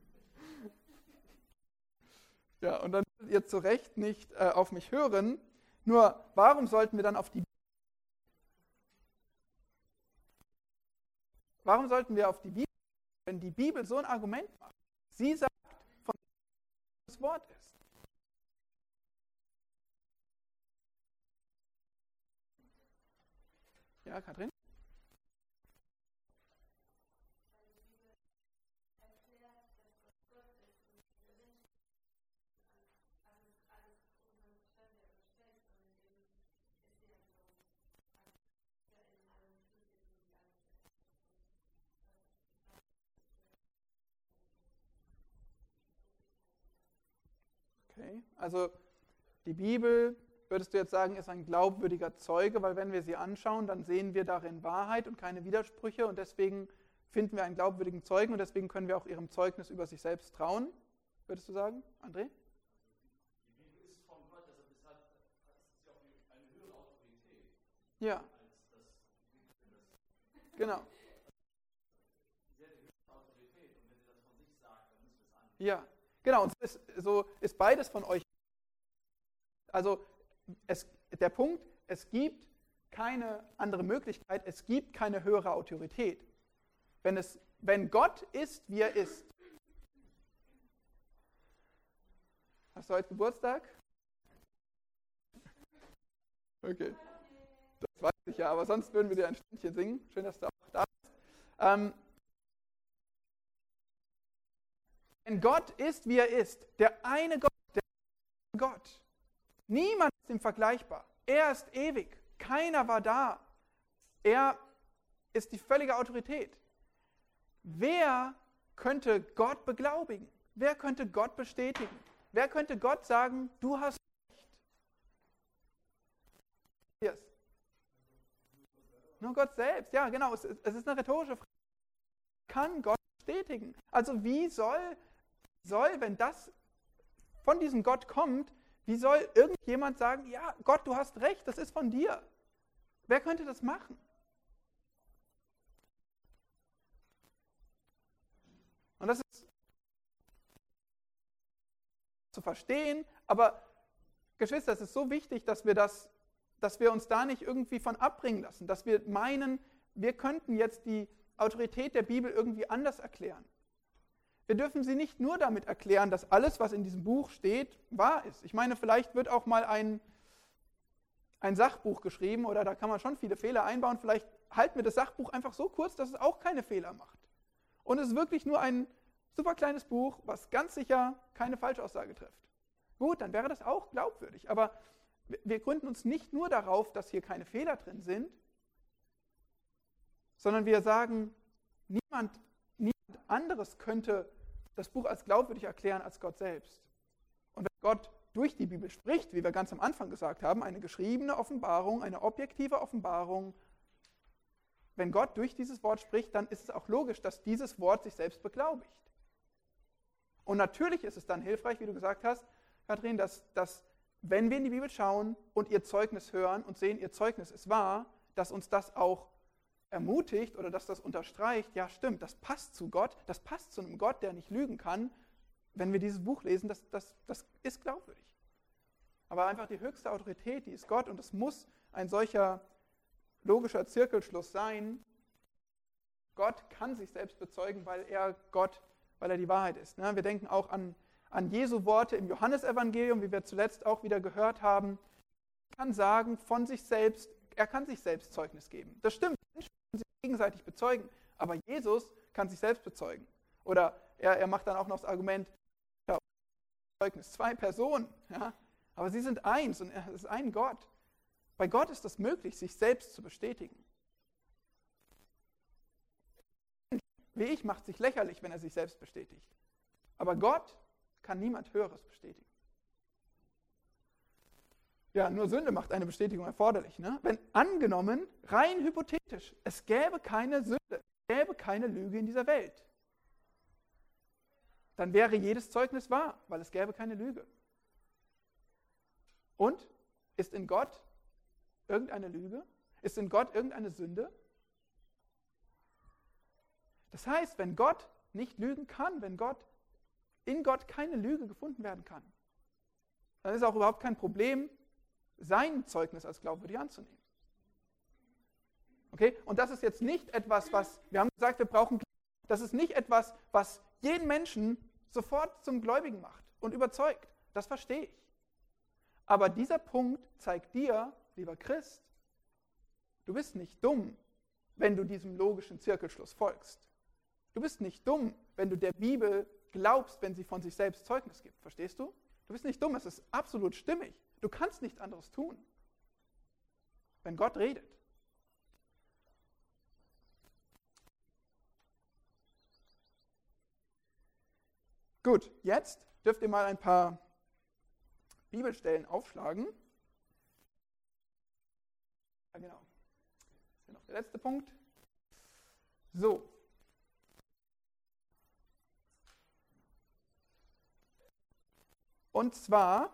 ja, und dann ihr zu Recht nicht äh, auf mich hören, nur warum sollten wir dann auf die Warum sollten wir auf die Bibel, wenn die Bibel so ein Argument macht? Sie sagt, von das Wort ist. Ja, Katrin? Okay, also die Bibel, würdest du jetzt sagen, ist ein glaubwürdiger Zeuge, weil wenn wir sie anschauen, dann sehen wir darin Wahrheit und keine Widersprüche und deswegen finden wir einen glaubwürdigen Zeugen und deswegen können wir auch ihrem Zeugnis über sich selbst trauen. Würdest du sagen, André? Die Bibel ist von Gott, deshalb ist, ist sie auch eine höhere Autorität. Ja. Genau. Ja, Genau, und so ist, so ist beides von euch. Also es, der Punkt, es gibt keine andere Möglichkeit, es gibt keine höhere Autorität. Wenn, es, wenn Gott ist, wie er ist. Hast du heute Geburtstag? Okay. Das weiß ich ja, aber sonst würden wir dir ein Stündchen singen. Schön, dass du auch da bist. Ähm, Wenn Gott ist, wie er ist, der eine Gott, der Gott, niemand ist ihm vergleichbar. Er ist ewig. Keiner war da Er ist die völlige Autorität. Wer könnte Gott beglaubigen? Wer könnte Gott bestätigen? Wer könnte Gott sagen, du hast recht? Yes. Nur Gott selbst. Ja, genau. Es, es ist eine rhetorische Frage. Kann Gott bestätigen? Also wie soll, soll, wenn das von diesem Gott kommt, wie soll irgendjemand sagen, ja, Gott, du hast recht, das ist von dir? Wer könnte das machen? Und das ist zu verstehen, aber Geschwister, es ist so wichtig, dass wir das, dass wir uns da nicht irgendwie von abbringen lassen, dass wir meinen, wir könnten jetzt die Autorität der Bibel irgendwie anders erklären. Wir dürfen sie nicht nur damit erklären, dass alles, was in diesem Buch steht, wahr ist. Ich meine, vielleicht wird auch mal ein, ein Sachbuch geschrieben oder da kann man schon viele Fehler einbauen. Vielleicht halten wir das Sachbuch einfach so kurz, dass es auch keine Fehler macht. Und es ist wirklich nur ein super kleines Buch, was ganz sicher keine Falschaussage trifft. Gut, dann wäre das auch glaubwürdig. Aber wir gründen uns nicht nur darauf, dass hier keine Fehler drin sind, sondern wir sagen, niemand, niemand anderes könnte das Buch als glaubwürdig erklären als Gott selbst. Und wenn Gott durch die Bibel spricht, wie wir ganz am Anfang gesagt haben, eine geschriebene Offenbarung, eine objektive Offenbarung, wenn Gott durch dieses Wort spricht, dann ist es auch logisch, dass dieses Wort sich selbst beglaubigt. Und natürlich ist es dann hilfreich, wie du gesagt hast, Kathrin, dass, dass wenn wir in die Bibel schauen und ihr Zeugnis hören und sehen, ihr Zeugnis ist wahr, dass uns das auch ermutigt oder dass das unterstreicht, ja stimmt, das passt zu Gott, das passt zu einem Gott, der nicht lügen kann. Wenn wir dieses Buch lesen, das, das, das ist glaubwürdig. Aber einfach die höchste Autorität, die ist Gott und es muss ein solcher logischer Zirkelschluss sein. Gott kann sich selbst bezeugen, weil er Gott, weil er die Wahrheit ist. Ne? Wir denken auch an, an Jesu Worte im Johannesevangelium, wie wir zuletzt auch wieder gehört haben. Er kann sagen von sich selbst, er kann sich selbst Zeugnis geben. Das stimmt, gegenseitig bezeugen, aber Jesus kann sich selbst bezeugen. Oder er, er macht dann auch noch das Argument, Zeugnis, zwei Personen, ja, aber sie sind eins und es ist ein Gott. Bei Gott ist es möglich, sich selbst zu bestätigen. Wie ich macht sich lächerlich, wenn er sich selbst bestätigt. Aber Gott kann niemand Höheres bestätigen. Ja, nur Sünde macht eine Bestätigung erforderlich. Ne? Wenn angenommen, rein hypothetisch, es gäbe keine Sünde, es gäbe keine Lüge in dieser Welt, dann wäre jedes Zeugnis wahr, weil es gäbe keine Lüge. Und ist in Gott irgendeine Lüge? Ist in Gott irgendeine Sünde? Das heißt, wenn Gott nicht lügen kann, wenn Gott in Gott keine Lüge gefunden werden kann, dann ist auch überhaupt kein Problem, sein Zeugnis als glaubwürdig anzunehmen. Okay? Und das ist jetzt nicht etwas, was, wir haben gesagt, wir brauchen, das ist nicht etwas, was jeden Menschen sofort zum Gläubigen macht und überzeugt. Das verstehe ich. Aber dieser Punkt zeigt dir, lieber Christ, du bist nicht dumm, wenn du diesem logischen Zirkelschluss folgst. Du bist nicht dumm, wenn du der Bibel glaubst, wenn sie von sich selbst Zeugnis gibt. Verstehst du? Du bist nicht dumm, es ist absolut stimmig. Du kannst nichts anderes tun, wenn Gott redet. Gut, jetzt dürft ihr mal ein paar Bibelstellen aufschlagen. Ja, genau. Das ist ja noch der letzte Punkt. So. Und zwar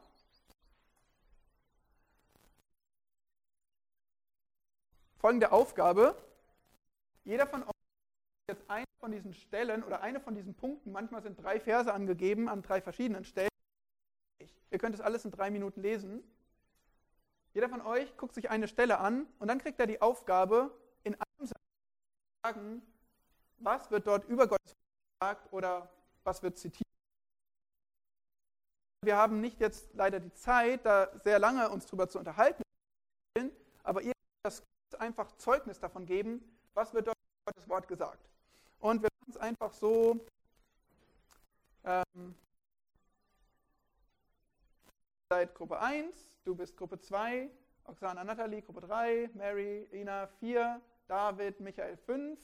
folgende Aufgabe. Jeder von euch jetzt eine von diesen Stellen oder eine von diesen Punkten, manchmal sind drei Verse angegeben an drei verschiedenen Stellen. Ihr könnt es alles in drei Minuten lesen. Jeder von euch guckt sich eine Stelle an und dann kriegt er die Aufgabe, in einem Satz zu sagen, was wird dort über Gott gesagt oder was wird zitiert. Wir haben nicht jetzt leider die Zeit, da sehr lange uns darüber zu unterhalten, aber ihr das einfach Zeugnis davon geben, was wird dort Gottes Wort gesagt. Und wir machen es einfach so, ähm, seid Gruppe 1, du bist Gruppe 2, Oksana, Natalie, Gruppe 3, Mary, Ina 4, David, Michael 5,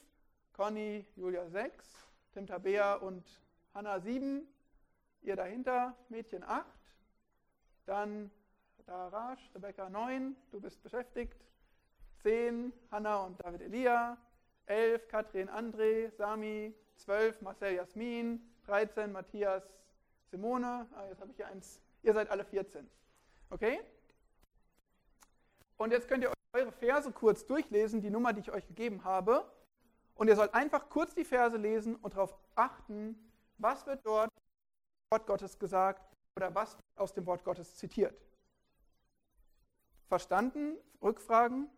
Conny, Julia 6, Tim Tabea und Hanna 7, ihr dahinter, Mädchen 8, dann Darash, Rebecca 9, du bist beschäftigt, 10, Hanna und David Elia, 11, Katrin André, Sami, 12, Marcel Jasmin, 13, Matthias Simone, ah, jetzt habe ich hier eins, ihr seid alle 14. Okay? Und jetzt könnt ihr eure Verse kurz durchlesen, die Nummer, die ich euch gegeben habe. Und ihr sollt einfach kurz die Verse lesen und darauf achten, was wird dort Wort Gottes gesagt oder was wird aus dem Wort Gottes zitiert. Verstanden? Rückfragen?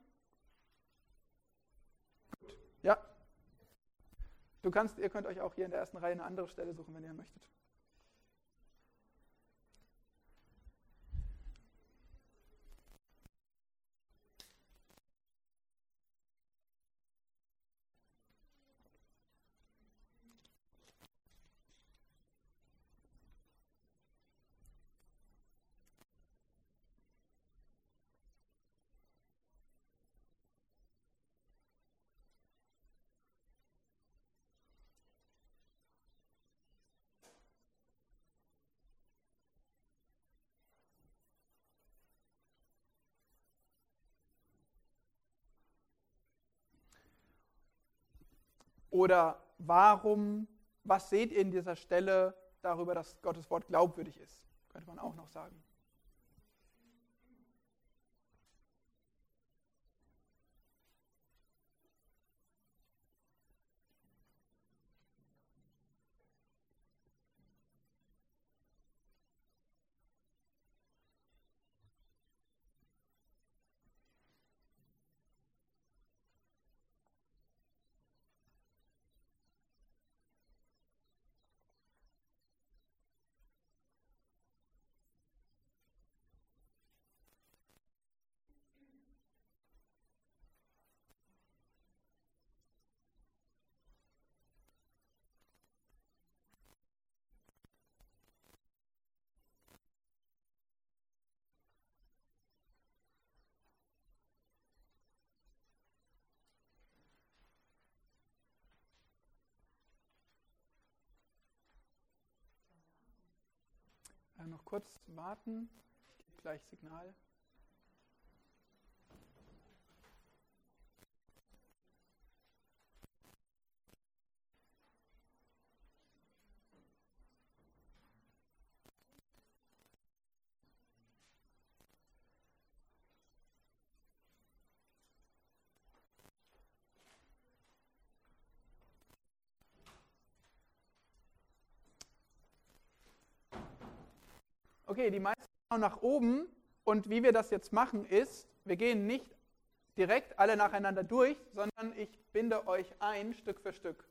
Ja. Du kannst, ihr könnt euch auch hier in der ersten Reihe eine andere Stelle suchen, wenn ihr möchtet. Oder warum, was seht ihr in dieser Stelle darüber, dass Gottes Wort glaubwürdig ist? Könnte man auch noch sagen. Noch kurz warten. Ich gleich Signal. Okay, die meisten schauen nach oben und wie wir das jetzt machen ist, wir gehen nicht direkt alle nacheinander durch, sondern ich binde euch ein Stück für Stück.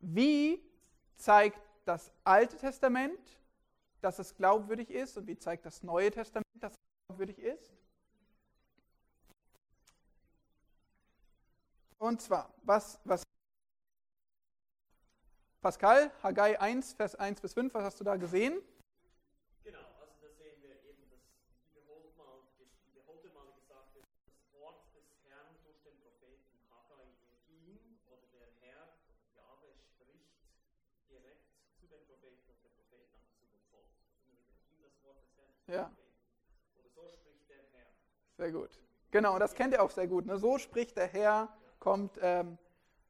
Wie zeigt das Alte Testament, dass es glaubwürdig ist und wie zeigt das Neue Testament, dass es glaubwürdig ist? Und zwar, was, was Pascal, Haggai 1, Vers 1 bis 5, was hast du da gesehen? Genau, also da sehen wir eben, dass wiederholt mal, wiederholte Mal gesagt wird, das Wort des Herrn durch den Propheten Haggai ging oder der Herr, Jahwe spricht direkt zu den Propheten und der Prophet dann zu dem Volk. Ging das Wort des Herrn zu ja. Oder so spricht der Herr. Sehr gut. Genau, das kennt ihr auch sehr gut. Ne? So spricht der Herr, kommt ähm,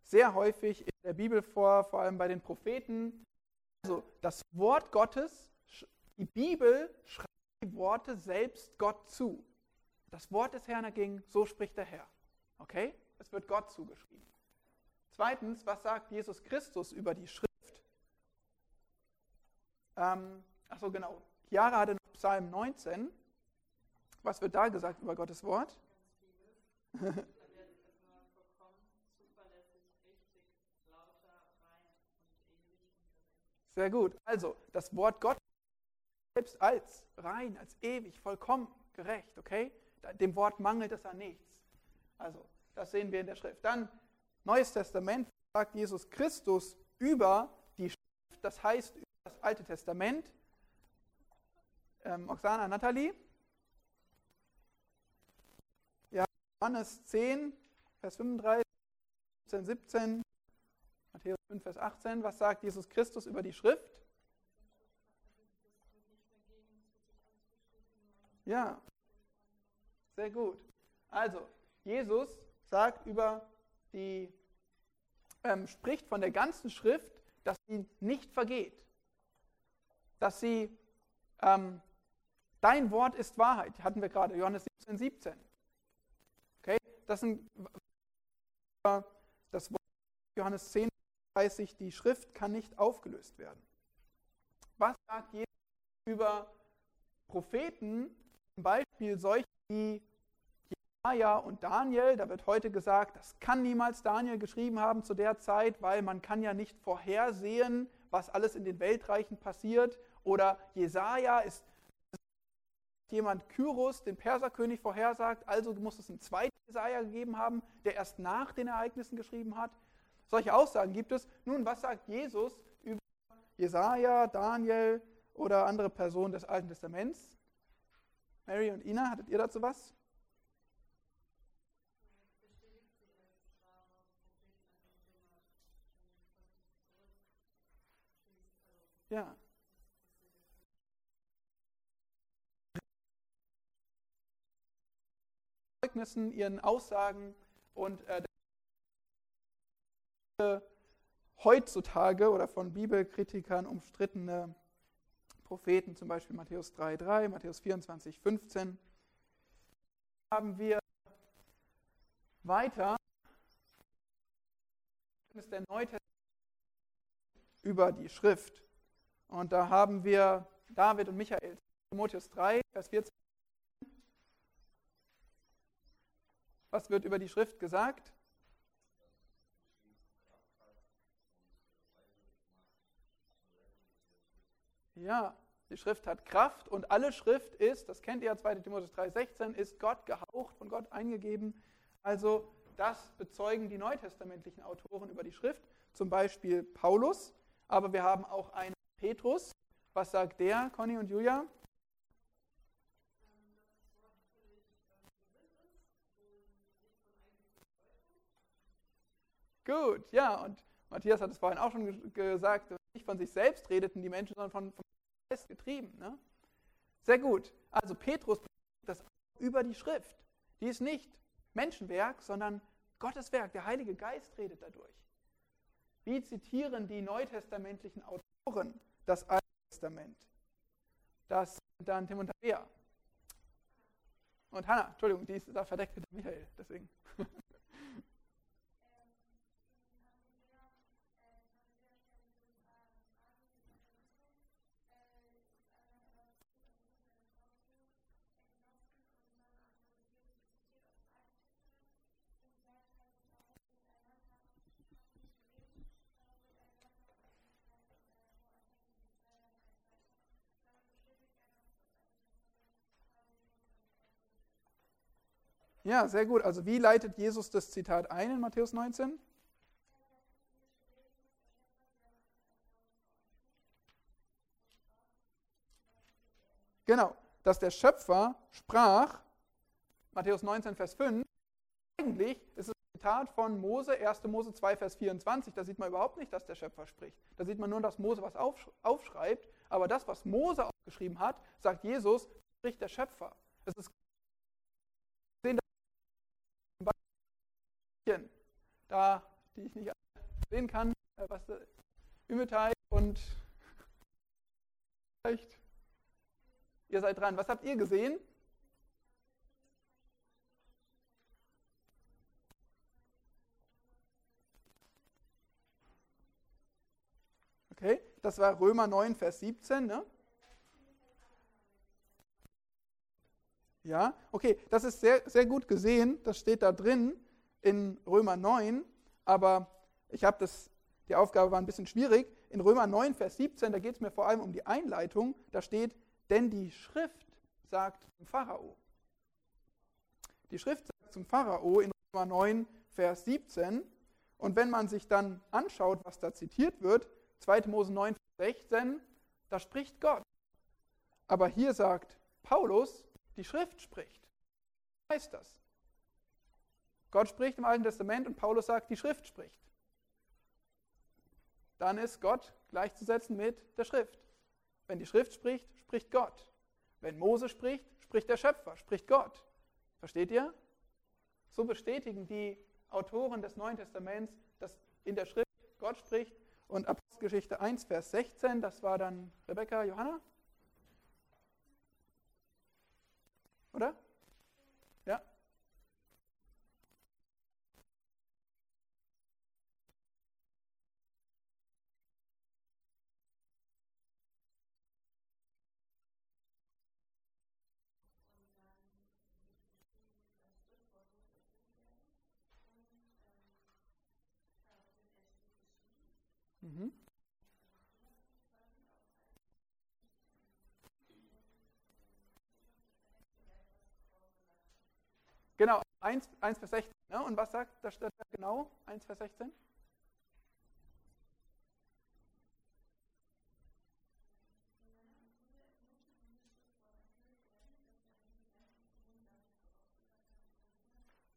sehr häufig in der Bibel vor, vor allem bei den Propheten. Also das Wort Gottes, die Bibel schreibt die Worte selbst Gott zu. Das Wort des Herrn erging, so spricht der Herr. Okay? Es wird Gott zugeschrieben. Zweitens, was sagt Jesus Christus über die Schrift? Ähm, achso, genau. Chiara hatte noch Psalm 19. Was wird da gesagt über Gottes Wort? Sehr gut. Also, das Wort Gott selbst als rein, als ewig, vollkommen, gerecht, okay? Dem Wort mangelt es an nichts. Also, das sehen wir in der Schrift. Dann, Neues Testament sagt Jesus Christus über die Schrift, das heißt über das Alte Testament. Ähm, Oksana, Nathalie? Ja, Johannes 10, Vers 35, 17, 17, Matthäus 5, Vers 18. Was sagt Jesus Christus über die Schrift? Ja, sehr gut. Also, Jesus sagt über die, ähm, spricht von der ganzen Schrift, dass sie nicht vergeht. Dass sie, ähm, dein Wort ist Wahrheit, hatten wir gerade, Johannes 17, 17. Okay, das, sind, das Wort Johannes 10, 30, die Schrift kann nicht aufgelöst werden. Was sagt Jesus über Propheten, zum Beispiel solche wie Jesaja und Daniel? Da wird heute gesagt, das kann niemals Daniel geschrieben haben zu der Zeit, weil man kann ja nicht vorhersehen, was alles in den Weltreichen passiert. Oder Jesaja ist jemand Kyros, den Perserkönig, vorhersagt, also muss es einen zweiten Jesaja gegeben haben, der erst nach den Ereignissen geschrieben hat. Solche Aussagen gibt es. Nun, was sagt Jesus über Jesaja, Daniel oder andere Personen des Alten Testaments? Mary und Ina, hattet ihr dazu was? Ja. Zeugnissen, ihren Aussagen und äh, heutzutage oder von Bibelkritikern umstrittene Propheten, zum Beispiel Matthäus 3,3, Matthäus 24, 15, haben wir weiter der Neutestament über die Schrift. Und da haben wir David und Michael, Timotheus 3, Vers 14. Was wird über die Schrift gesagt? Ja, die Schrift hat Kraft und alle Schrift ist, das kennt ihr ja 2 Timotheus 3,16, ist Gott gehaucht, von Gott eingegeben. Also das bezeugen die neutestamentlichen Autoren über die Schrift, zum Beispiel Paulus, aber wir haben auch einen Petrus. Was sagt der, Conny und Julia? Gut, ja, und Matthias hat es vorhin auch schon gesagt, nicht von sich selbst redeten die Menschen, sondern von, von Geist getrieben. Ne? Sehr gut. Also Petrus das über die Schrift. Die ist nicht Menschenwerk, sondern Gottes Werk. Der Heilige Geist redet dadurch. Wie zitieren die neutestamentlichen Autoren das Alte Testament? Das sind dann Tim und Tabea. Und Hannah, Entschuldigung, die ist da verdeckt mit Michael, deswegen. Ja, sehr gut. Also wie leitet Jesus das Zitat ein in Matthäus 19? Genau, dass der Schöpfer sprach, Matthäus 19, Vers 5, eigentlich ist es ein Zitat von Mose, 1. Mose 2, Vers 24, da sieht man überhaupt nicht, dass der Schöpfer spricht. Da sieht man nur, dass Mose was aufschreibt, aber das, was Mose aufgeschrieben hat, sagt Jesus, spricht der Schöpfer. Es ist da, die ich nicht sehen kann, äh, was Ümmetei und vielleicht ihr seid dran. Was habt ihr gesehen? Okay, das war Römer 9, Vers 17. Ne? Ja, okay, das ist sehr, sehr gut gesehen. Das steht da drin in Römer 9, aber ich habe das, die Aufgabe war ein bisschen schwierig. In Römer 9, Vers 17, da geht es mir vor allem um die Einleitung. Da steht, denn die Schrift sagt zum Pharao. Die Schrift sagt zum Pharao in Römer 9, Vers 17. Und wenn man sich dann anschaut, was da zitiert wird, 2. Mose 9, Vers 16, da spricht Gott. Aber hier sagt Paulus, die Schrift spricht. Was heißt das? Gott spricht im Alten Testament und Paulus sagt, die Schrift spricht. Dann ist Gott gleichzusetzen mit der Schrift. Wenn die Schrift spricht, spricht Gott. Wenn Mose spricht, spricht der Schöpfer, spricht Gott. Versteht ihr? So bestätigen die Autoren des Neuen Testaments, dass in der Schrift Gott spricht. Und Apostelgeschichte 1, Vers 16, das war dann Rebecca, Johanna? Oder? Ja? Mhm. Genau, 1, 1 Vers 16. Ne? Und was sagt das da genau? 1 Vers 16?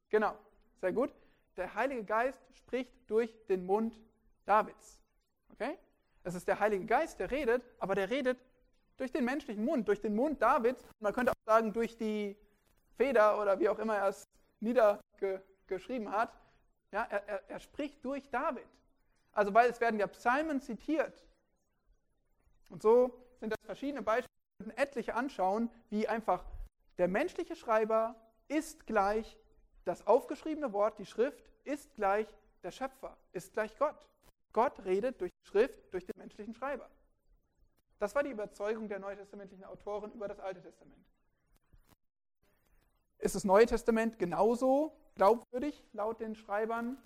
Genau, sehr gut. Der Heilige Geist spricht durch den Mund Davids. Okay? Es ist der Heilige Geist, der redet, aber der redet durch den menschlichen Mund, durch den Mund Davids. Man könnte auch sagen, durch die Feder oder wie auch immer er es niedergeschrieben hat. Ja, er, er, er spricht durch David. Also, weil es werden ja Psalmen zitiert. Und so sind das verschiedene Beispiele, etliche anschauen, wie einfach der menschliche Schreiber ist gleich das aufgeschriebene Wort, die Schrift, ist gleich der Schöpfer, ist gleich Gott. Gott redet durch die Schrift, durch den menschlichen Schreiber. Das war die Überzeugung der neutestamentlichen Autoren über das Alte Testament. Ist das Neue Testament genauso glaubwürdig laut den Schreibern?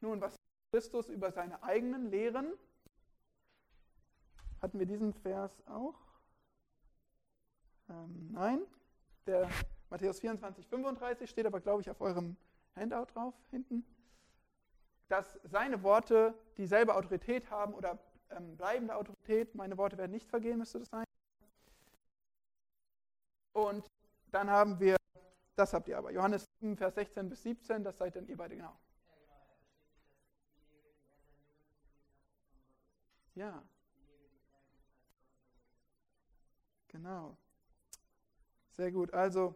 Nun, was Christus über seine eigenen Lehren? Hatten wir diesen Vers auch? Ähm, nein, der Matthäus 24, 35 steht aber, glaube ich, auf eurem Handout drauf hinten dass seine Worte dieselbe Autorität haben oder ähm, bleibende Autorität. Meine Worte werden nicht vergehen, müsste das sein. Und dann haben wir, das habt ihr aber, Johannes 7, Vers 16 bis 17, das seid dann ihr beide genau. Ja. Genau. Sehr gut. Also,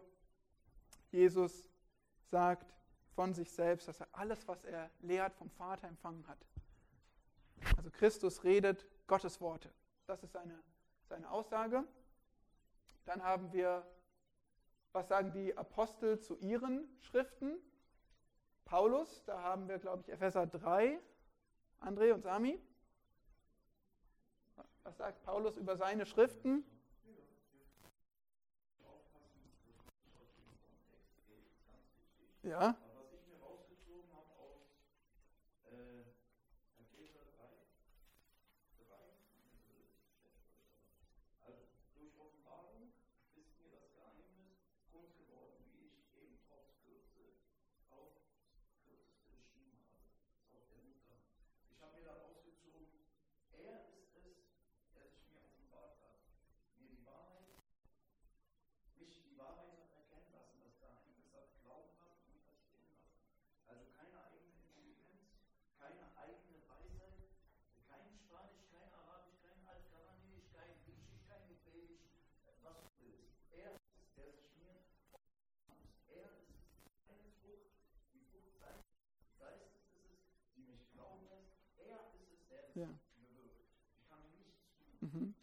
Jesus sagt, von sich selbst, dass er alles, was er lehrt, vom Vater empfangen hat. Also Christus redet Gottes Worte. Das ist seine, seine Aussage. Dann haben wir, was sagen die Apostel zu ihren Schriften? Paulus, da haben wir, glaube ich, Epheser 3, André und Sami. Was sagt Paulus über seine Schriften? Ja. Mhm.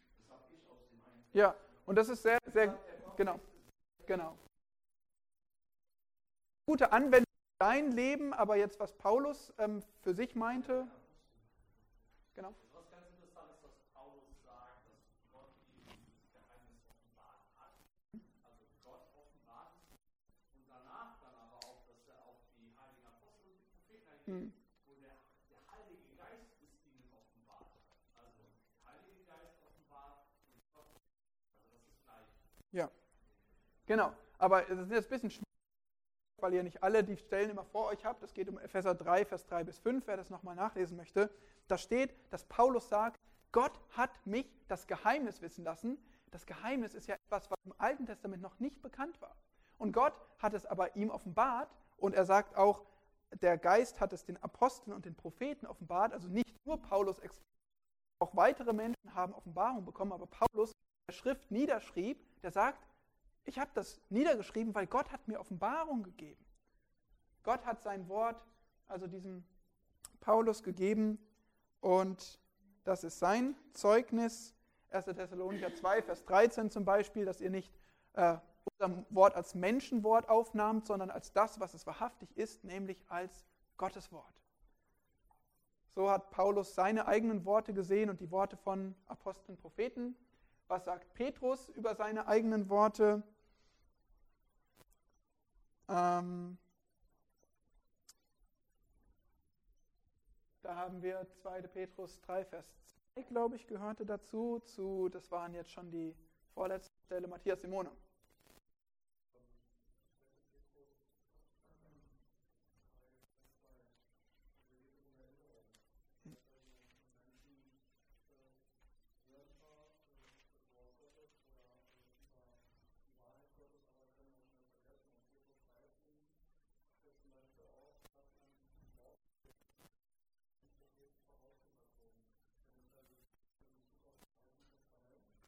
Ja, und das ist sehr, sehr, genau, genau. Gute Anwendung für dein Leben, aber jetzt, was Paulus ähm, für sich meinte, genau. Was ganz interessant ist, dass Paulus sagt, dass Gott dieses Geheimnis offenbart hat. Also Gott offenbart und danach dann aber auch, dass er auch die heiligen Apostel und die Propheten Ja, genau. Aber es ist jetzt ein bisschen schwierig, weil ihr nicht alle die Stellen immer vor euch habt. Es geht um Epheser 3, Vers 3 bis 5, wer das nochmal nachlesen möchte. Da steht, dass Paulus sagt, Gott hat mich das Geheimnis wissen lassen. Das Geheimnis ist ja etwas, was im Alten Testament noch nicht bekannt war. Und Gott hat es aber ihm offenbart Und er sagt auch, der Geist hat es den Aposteln und den Propheten offenbart, also nicht nur Paulus, auch weitere Menschen haben Offenbarung bekommen, aber Paulus, der Schrift niederschrieb, der sagt, ich habe das niedergeschrieben, weil Gott hat mir Offenbarung gegeben. Gott hat sein Wort, also diesem Paulus gegeben und das ist sein Zeugnis. 1. Thessalonicher 2, Vers 13 zum Beispiel, dass ihr nicht äh, unser Wort als Menschenwort aufnahmt, sondern als das, was es wahrhaftig ist, nämlich als Gottes Wort. So hat Paulus seine eigenen Worte gesehen und die Worte von Aposteln, Propheten. Was sagt Petrus über seine eigenen Worte? Ähm, da haben wir 2. Petrus 3, Vers 2, glaube ich, gehörte dazu. Zu, das waren jetzt schon die vorletzte Stelle, Matthias Simone.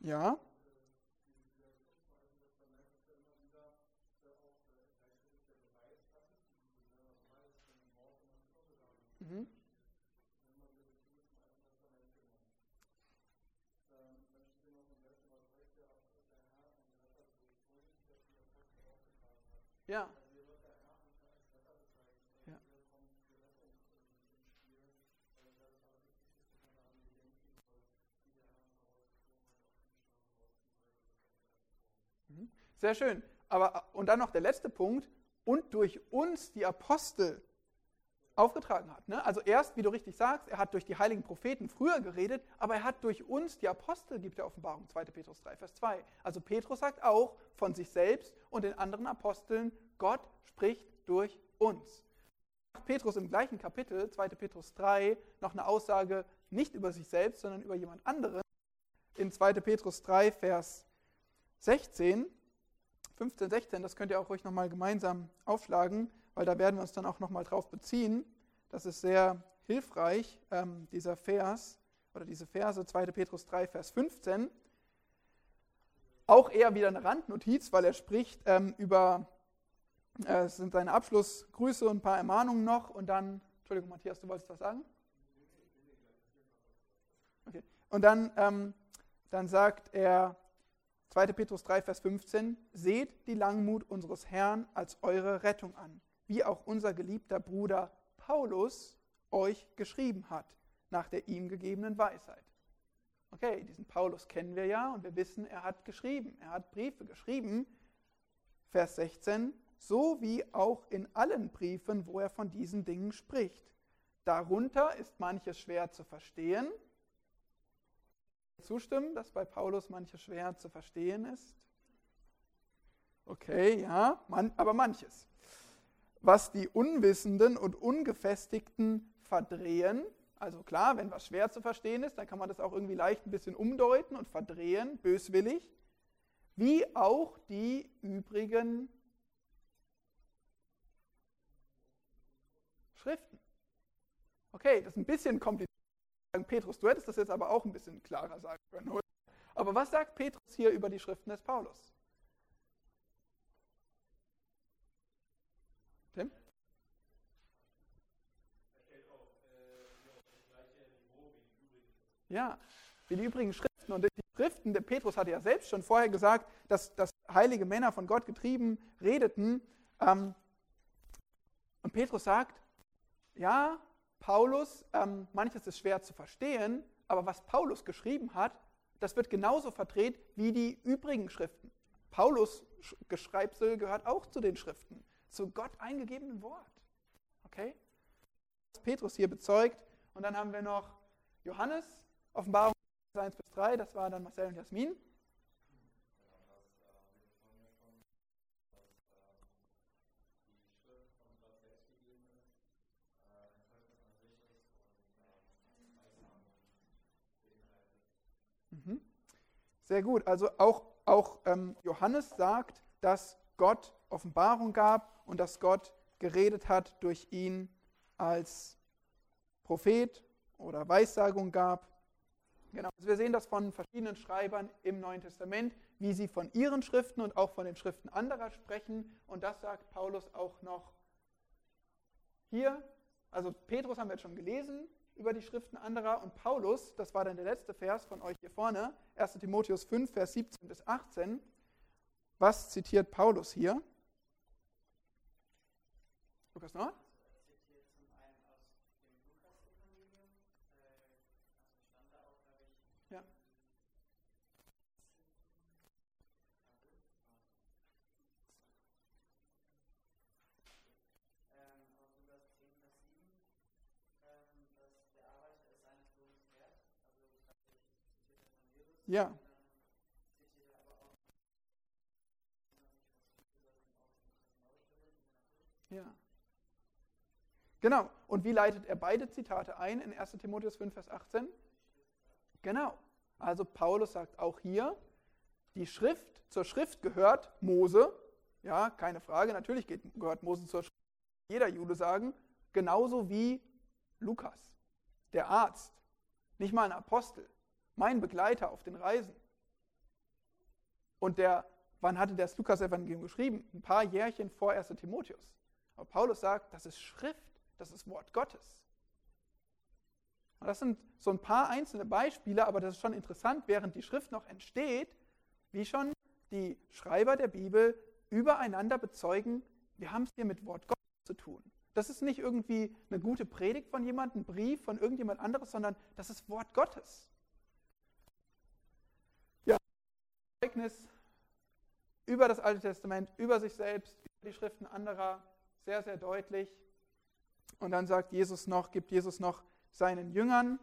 Ja. Mhm. Ja. Sehr schön. Aber, und dann noch der letzte Punkt. Und durch uns die Apostel aufgetragen hat. Ne? Also erst, wie du richtig sagst, er hat durch die heiligen Propheten früher geredet, aber er hat durch uns, die Apostel, gibt der Offenbarung, 2. Petrus 3, Vers 2. Also Petrus sagt auch von sich selbst und den anderen Aposteln, Gott spricht durch uns. Petrus im gleichen Kapitel, 2. Petrus 3, noch eine Aussage nicht über sich selbst, sondern über jemand anderen. In 2. Petrus 3, Vers 16 15, 16, das könnt ihr auch ruhig nochmal gemeinsam aufschlagen, weil da werden wir uns dann auch nochmal drauf beziehen. Das ist sehr hilfreich, ähm, dieser Vers oder diese Verse, 2. Petrus 3, Vers 15. Auch eher wieder eine Randnotiz, weil er spricht ähm, über, äh, es sind seine Abschlussgrüße und ein paar Ermahnungen noch und dann, Entschuldigung, Matthias, du wolltest was sagen? Okay. Und dann, ähm, dann sagt er, 2. Petrus 3, Vers 15, seht die Langmut unseres Herrn als eure Rettung an, wie auch unser geliebter Bruder Paulus euch geschrieben hat, nach der ihm gegebenen Weisheit. Okay, diesen Paulus kennen wir ja und wir wissen, er hat geschrieben, er hat Briefe geschrieben. Vers 16, so wie auch in allen Briefen, wo er von diesen Dingen spricht. Darunter ist manches schwer zu verstehen, zustimmen, dass bei Paulus manches schwer zu verstehen ist? Okay, ja, man, aber manches. Was die Unwissenden und Ungefestigten verdrehen, also klar, wenn was schwer zu verstehen ist, dann kann man das auch irgendwie leicht ein bisschen umdeuten und verdrehen, böswillig, wie auch die übrigen Schriften. Okay, das ist ein bisschen kompliziert. Petrus, du hättest das jetzt aber auch ein bisschen klarer sagen können. Oder? Aber was sagt Petrus hier über die Schriften des Paulus? Tim? Ja, wie die übrigen Schriften. Und die Schriften, der Petrus hatte ja selbst schon vorher gesagt, dass, dass heilige Männer von Gott getrieben redeten. Ähm, und Petrus sagt, ja, Paulus, ähm, manches ist schwer zu verstehen, aber was Paulus geschrieben hat, das wird genauso verdreht wie die übrigen Schriften. Paulus Geschreibsel gehört auch zu den Schriften, zu Gott eingegebenen Wort. Okay? Was Petrus hier bezeugt. Und dann haben wir noch Johannes, Offenbarung 1 bis 3, das war dann Marcel und Jasmin. Sehr gut. Also auch, auch ähm, Johannes sagt, dass Gott Offenbarung gab und dass Gott geredet hat durch ihn als Prophet oder Weissagung gab. Genau. Also wir sehen das von verschiedenen Schreibern im Neuen Testament, wie sie von ihren Schriften und auch von den Schriften anderer sprechen. Und das sagt Paulus auch noch hier. Also Petrus haben wir jetzt schon gelesen über die Schriften anderer und Paulus, das war dann der letzte Vers von euch hier vorne, 1 Timotheus 5, Vers 17 bis 18. Was zitiert Paulus hier? Lukas noch? Ja. Ja. Genau. Und wie leitet er beide Zitate ein in 1 Timotheus 5, Vers 18? Genau. Also Paulus sagt auch hier, die Schrift, zur Schrift gehört Mose. Ja, keine Frage, natürlich gehört Mose zur Schrift. Jeder Jude sagen, genauso wie Lukas, der Arzt, nicht mal ein Apostel mein Begleiter auf den Reisen. Und der, wann hatte das Lukas-Evangelium geschrieben? Ein paar Jährchen vor 1. Timotheus. Aber Paulus sagt, das ist Schrift, das ist Wort Gottes. Und das sind so ein paar einzelne Beispiele, aber das ist schon interessant, während die Schrift noch entsteht, wie schon die Schreiber der Bibel übereinander bezeugen, wir haben es hier mit Wort Gottes zu tun. Das ist nicht irgendwie eine gute Predigt von jemandem, ein Brief von irgendjemand anderes, sondern das ist Wort Gottes. Zeugnis über das Alte Testament, über sich selbst, über die Schriften anderer, sehr, sehr deutlich. Und dann sagt Jesus noch, gibt Jesus noch seinen Jüngern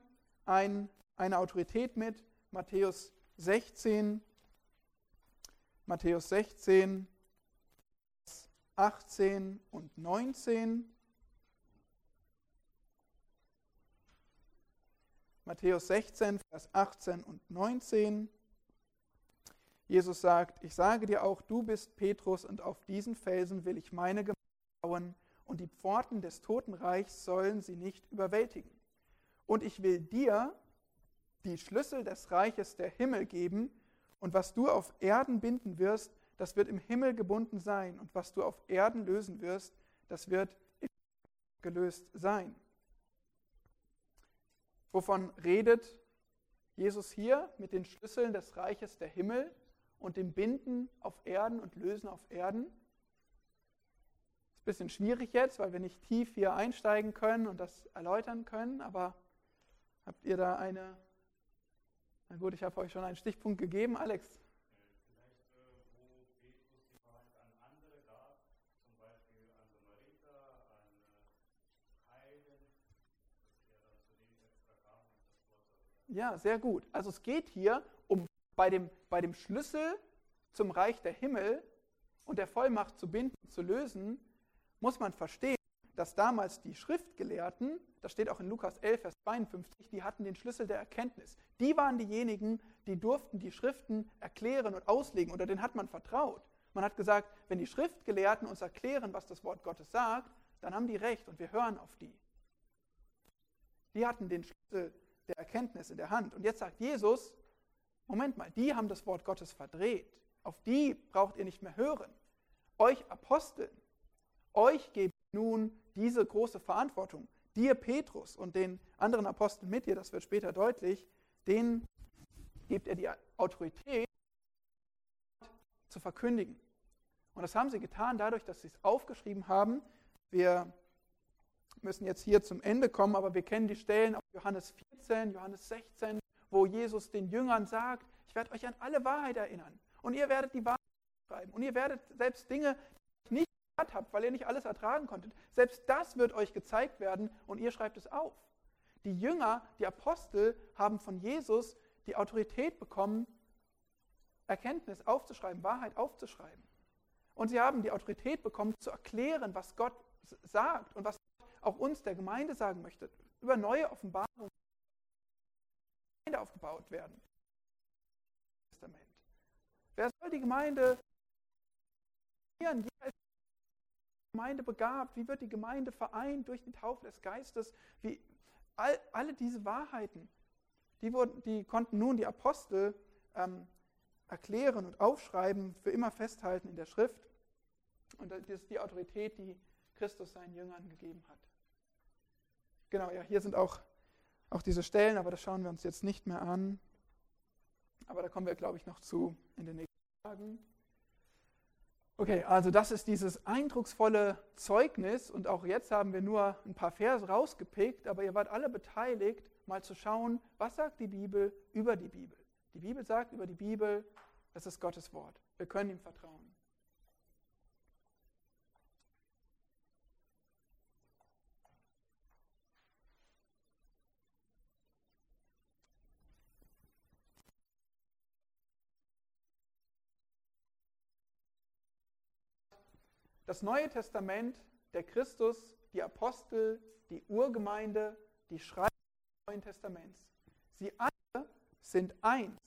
ein, eine Autorität mit. Matthäus 16, Matthäus 16, 18 und 19. Matthäus 16, Vers 18 und 19. Jesus sagt, ich sage dir auch, du bist Petrus und auf diesen Felsen will ich meine Gemeinde bauen und die Pforten des Totenreichs sollen sie nicht überwältigen. Und ich will dir die Schlüssel des Reiches der Himmel geben und was du auf Erden binden wirst, das wird im Himmel gebunden sein und was du auf Erden lösen wirst, das wird gelöst sein. Wovon redet Jesus hier mit den Schlüsseln des Reiches der Himmel? Und dem Binden auf Erden und Lösen auf Erden. Ist ein bisschen schwierig jetzt, weil wir nicht tief hier einsteigen können und das erläutern können, aber habt ihr da eine, na gut, ich habe euch schon einen Stichpunkt gegeben, Alex. Ja, sehr gut. Also es geht hier um bei dem, bei dem Schlüssel zum Reich der Himmel und der Vollmacht zu binden, zu lösen, muss man verstehen, dass damals die Schriftgelehrten, das steht auch in Lukas 11, Vers 52, die hatten den Schlüssel der Erkenntnis. Die waren diejenigen, die durften die Schriften erklären und auslegen oder denen hat man vertraut. Man hat gesagt, wenn die Schriftgelehrten uns erklären, was das Wort Gottes sagt, dann haben die recht und wir hören auf die. Die hatten den Schlüssel der Erkenntnis in der Hand. Und jetzt sagt Jesus, Moment mal, die haben das Wort Gottes verdreht. Auf die braucht ihr nicht mehr hören. Euch Aposteln, euch gebe nun diese große Verantwortung. Dir, Petrus, und den anderen Aposteln mit dir, das wird später deutlich, denen gebt er die Autorität zu verkündigen. Und das haben sie getan dadurch, dass sie es aufgeschrieben haben. Wir müssen jetzt hier zum Ende kommen, aber wir kennen die Stellen auf Johannes 14, Johannes 16, wo Jesus den Jüngern sagt, ich werde euch an alle Wahrheit erinnern und ihr werdet die Wahrheit schreiben und ihr werdet selbst Dinge, die ihr nicht gehört habt, weil ihr nicht alles ertragen konntet, selbst das wird euch gezeigt werden und ihr schreibt es auf. Die Jünger, die Apostel haben von Jesus die Autorität bekommen, Erkenntnis aufzuschreiben, Wahrheit aufzuschreiben. Und sie haben die Autorität bekommen, zu erklären, was Gott sagt und was auch uns der Gemeinde sagen möchte, über neue Offenbarungen Gemeinde aufgebaut werden. Wer soll die Gemeinde Gemeinde begabt? Wie wird die Gemeinde vereint durch die Taufe des Geistes? Wie, all, alle diese Wahrheiten, die, wurden, die konnten nun die Apostel ähm, erklären und aufschreiben, für immer festhalten in der Schrift. Und das ist die Autorität, die Christus seinen Jüngern gegeben hat. Genau, ja, hier sind auch, auch diese Stellen, aber das schauen wir uns jetzt nicht mehr an. Aber da kommen wir, glaube ich, noch zu in den nächsten Tagen. Okay, also das ist dieses eindrucksvolle Zeugnis und auch jetzt haben wir nur ein paar Verse rausgepickt, aber ihr wart alle beteiligt, mal zu schauen, was sagt die Bibel über die Bibel. Die Bibel sagt über die Bibel, es ist Gottes Wort. Wir können ihm vertrauen. Das Neue Testament, der Christus, die Apostel, die Urgemeinde, die Schreiber des Neuen Testaments, sie alle sind eins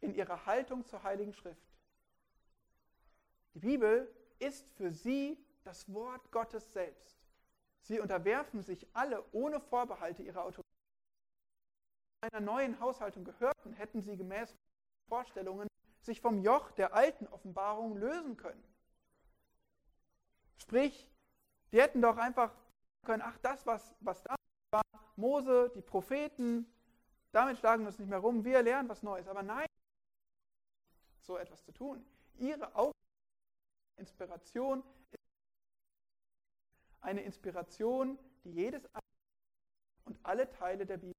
in ihrer Haltung zur Heiligen Schrift. Die Bibel ist für sie das Wort Gottes selbst. Sie unterwerfen sich alle ohne Vorbehalte ihrer Autorität. In einer neuen Haushaltung gehörten, hätten sie gemäß Vorstellungen sich vom Joch der alten Offenbarung lösen können. Sprich, die hätten doch einfach können, ach, das, was, was da war, Mose, die Propheten, damit schlagen wir uns nicht mehr rum, wir lernen was Neues. Aber nein, so etwas zu tun. Ihre Inspiration ist eine Inspiration, die jedes und alle Teile der Bibel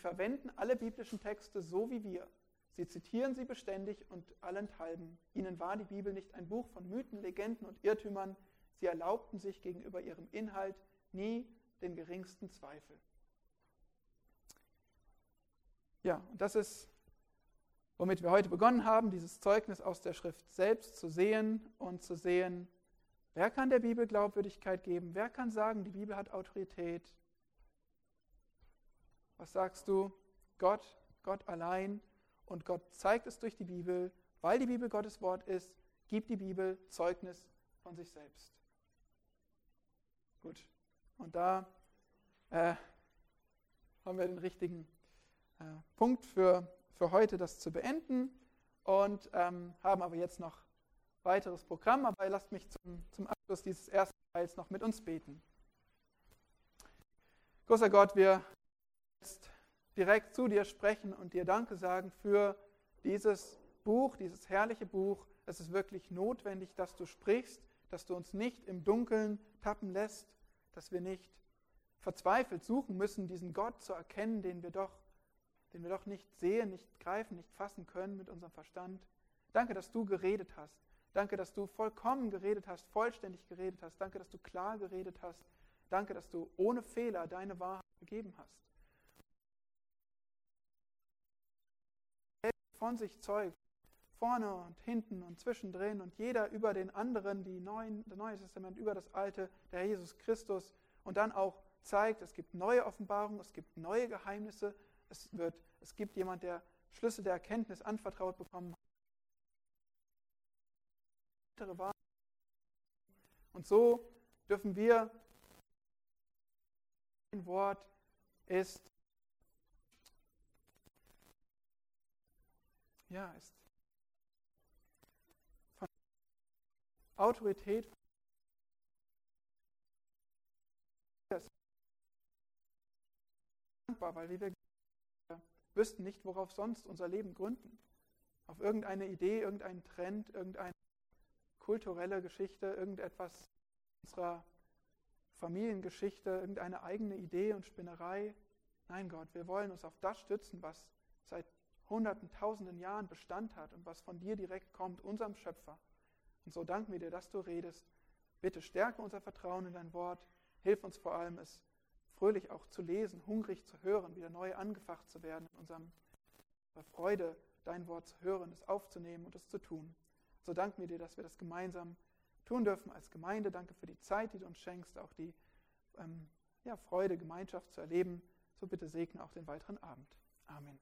verwenden alle biblischen Texte so wie wir. Sie zitieren sie beständig und allenthalben. Ihnen war die Bibel nicht ein Buch von Mythen, Legenden und Irrtümern. Sie erlaubten sich gegenüber ihrem Inhalt nie den geringsten Zweifel. Ja, und das ist, womit wir heute begonnen haben, dieses Zeugnis aus der Schrift selbst zu sehen und zu sehen, wer kann der Bibel Glaubwürdigkeit geben, wer kann sagen, die Bibel hat Autorität. Was sagst du? Gott, Gott allein und Gott zeigt es durch die Bibel, weil die Bibel Gottes Wort ist, gibt die Bibel Zeugnis von sich selbst. Gut, und da äh, haben wir den richtigen äh, Punkt für, für heute, das zu beenden und ähm, haben aber jetzt noch weiteres Programm, aber lasst mich zum, zum Abschluss dieses ersten Teils noch mit uns beten. Großer Gott, wir jetzt direkt zu dir sprechen und dir Danke sagen für dieses Buch, dieses herrliche Buch. Es ist wirklich notwendig, dass du sprichst, dass du uns nicht im Dunkeln tappen lässt, dass wir nicht verzweifelt suchen müssen, diesen Gott zu erkennen, den wir doch, den wir doch nicht sehen, nicht greifen, nicht fassen können mit unserem Verstand. Danke, dass du geredet hast. Danke, dass du vollkommen geredet hast, vollständig geredet hast. Danke, dass du klar geredet hast. Danke, dass du ohne Fehler deine Wahrheit gegeben hast. Von sich zeugt, vorne und hinten und zwischendrin und jeder über den anderen, die Neuen, das Neue Testament über das Alte, der Jesus Christus. Und dann auch zeigt, es gibt neue Offenbarungen, es gibt neue Geheimnisse, es, wird, es gibt jemand, der Schlüssel der Erkenntnis anvertraut bekommen. Hat. Und so dürfen wir, ein Wort ist ja, ist von Autorität dankbar, weil wir wüssten nicht, worauf sonst unser Leben gründen. Auf irgendeine Idee, irgendeinen Trend, irgendeine kulturelle Geschichte, irgendetwas unserer Familiengeschichte, irgendeine eigene Idee und Spinnerei. Nein, Gott, wir wollen uns auf das stützen, was seit hunderten, tausenden Jahren Bestand hat und was von dir direkt kommt, unserem Schöpfer. Und so danken wir dir, dass du redest. Bitte stärke unser Vertrauen in dein Wort. Hilf uns vor allem, es fröhlich auch zu lesen, hungrig zu hören, wieder neu angefacht zu werden, in unserem Freude, dein Wort zu hören, es aufzunehmen und es zu tun. So danken wir dir, dass wir das gemeinsam tun dürfen als Gemeinde. Danke für die Zeit, die du uns schenkst, auch die ähm, ja, Freude, Gemeinschaft zu erleben. So bitte segne auch den weiteren Abend. Amen.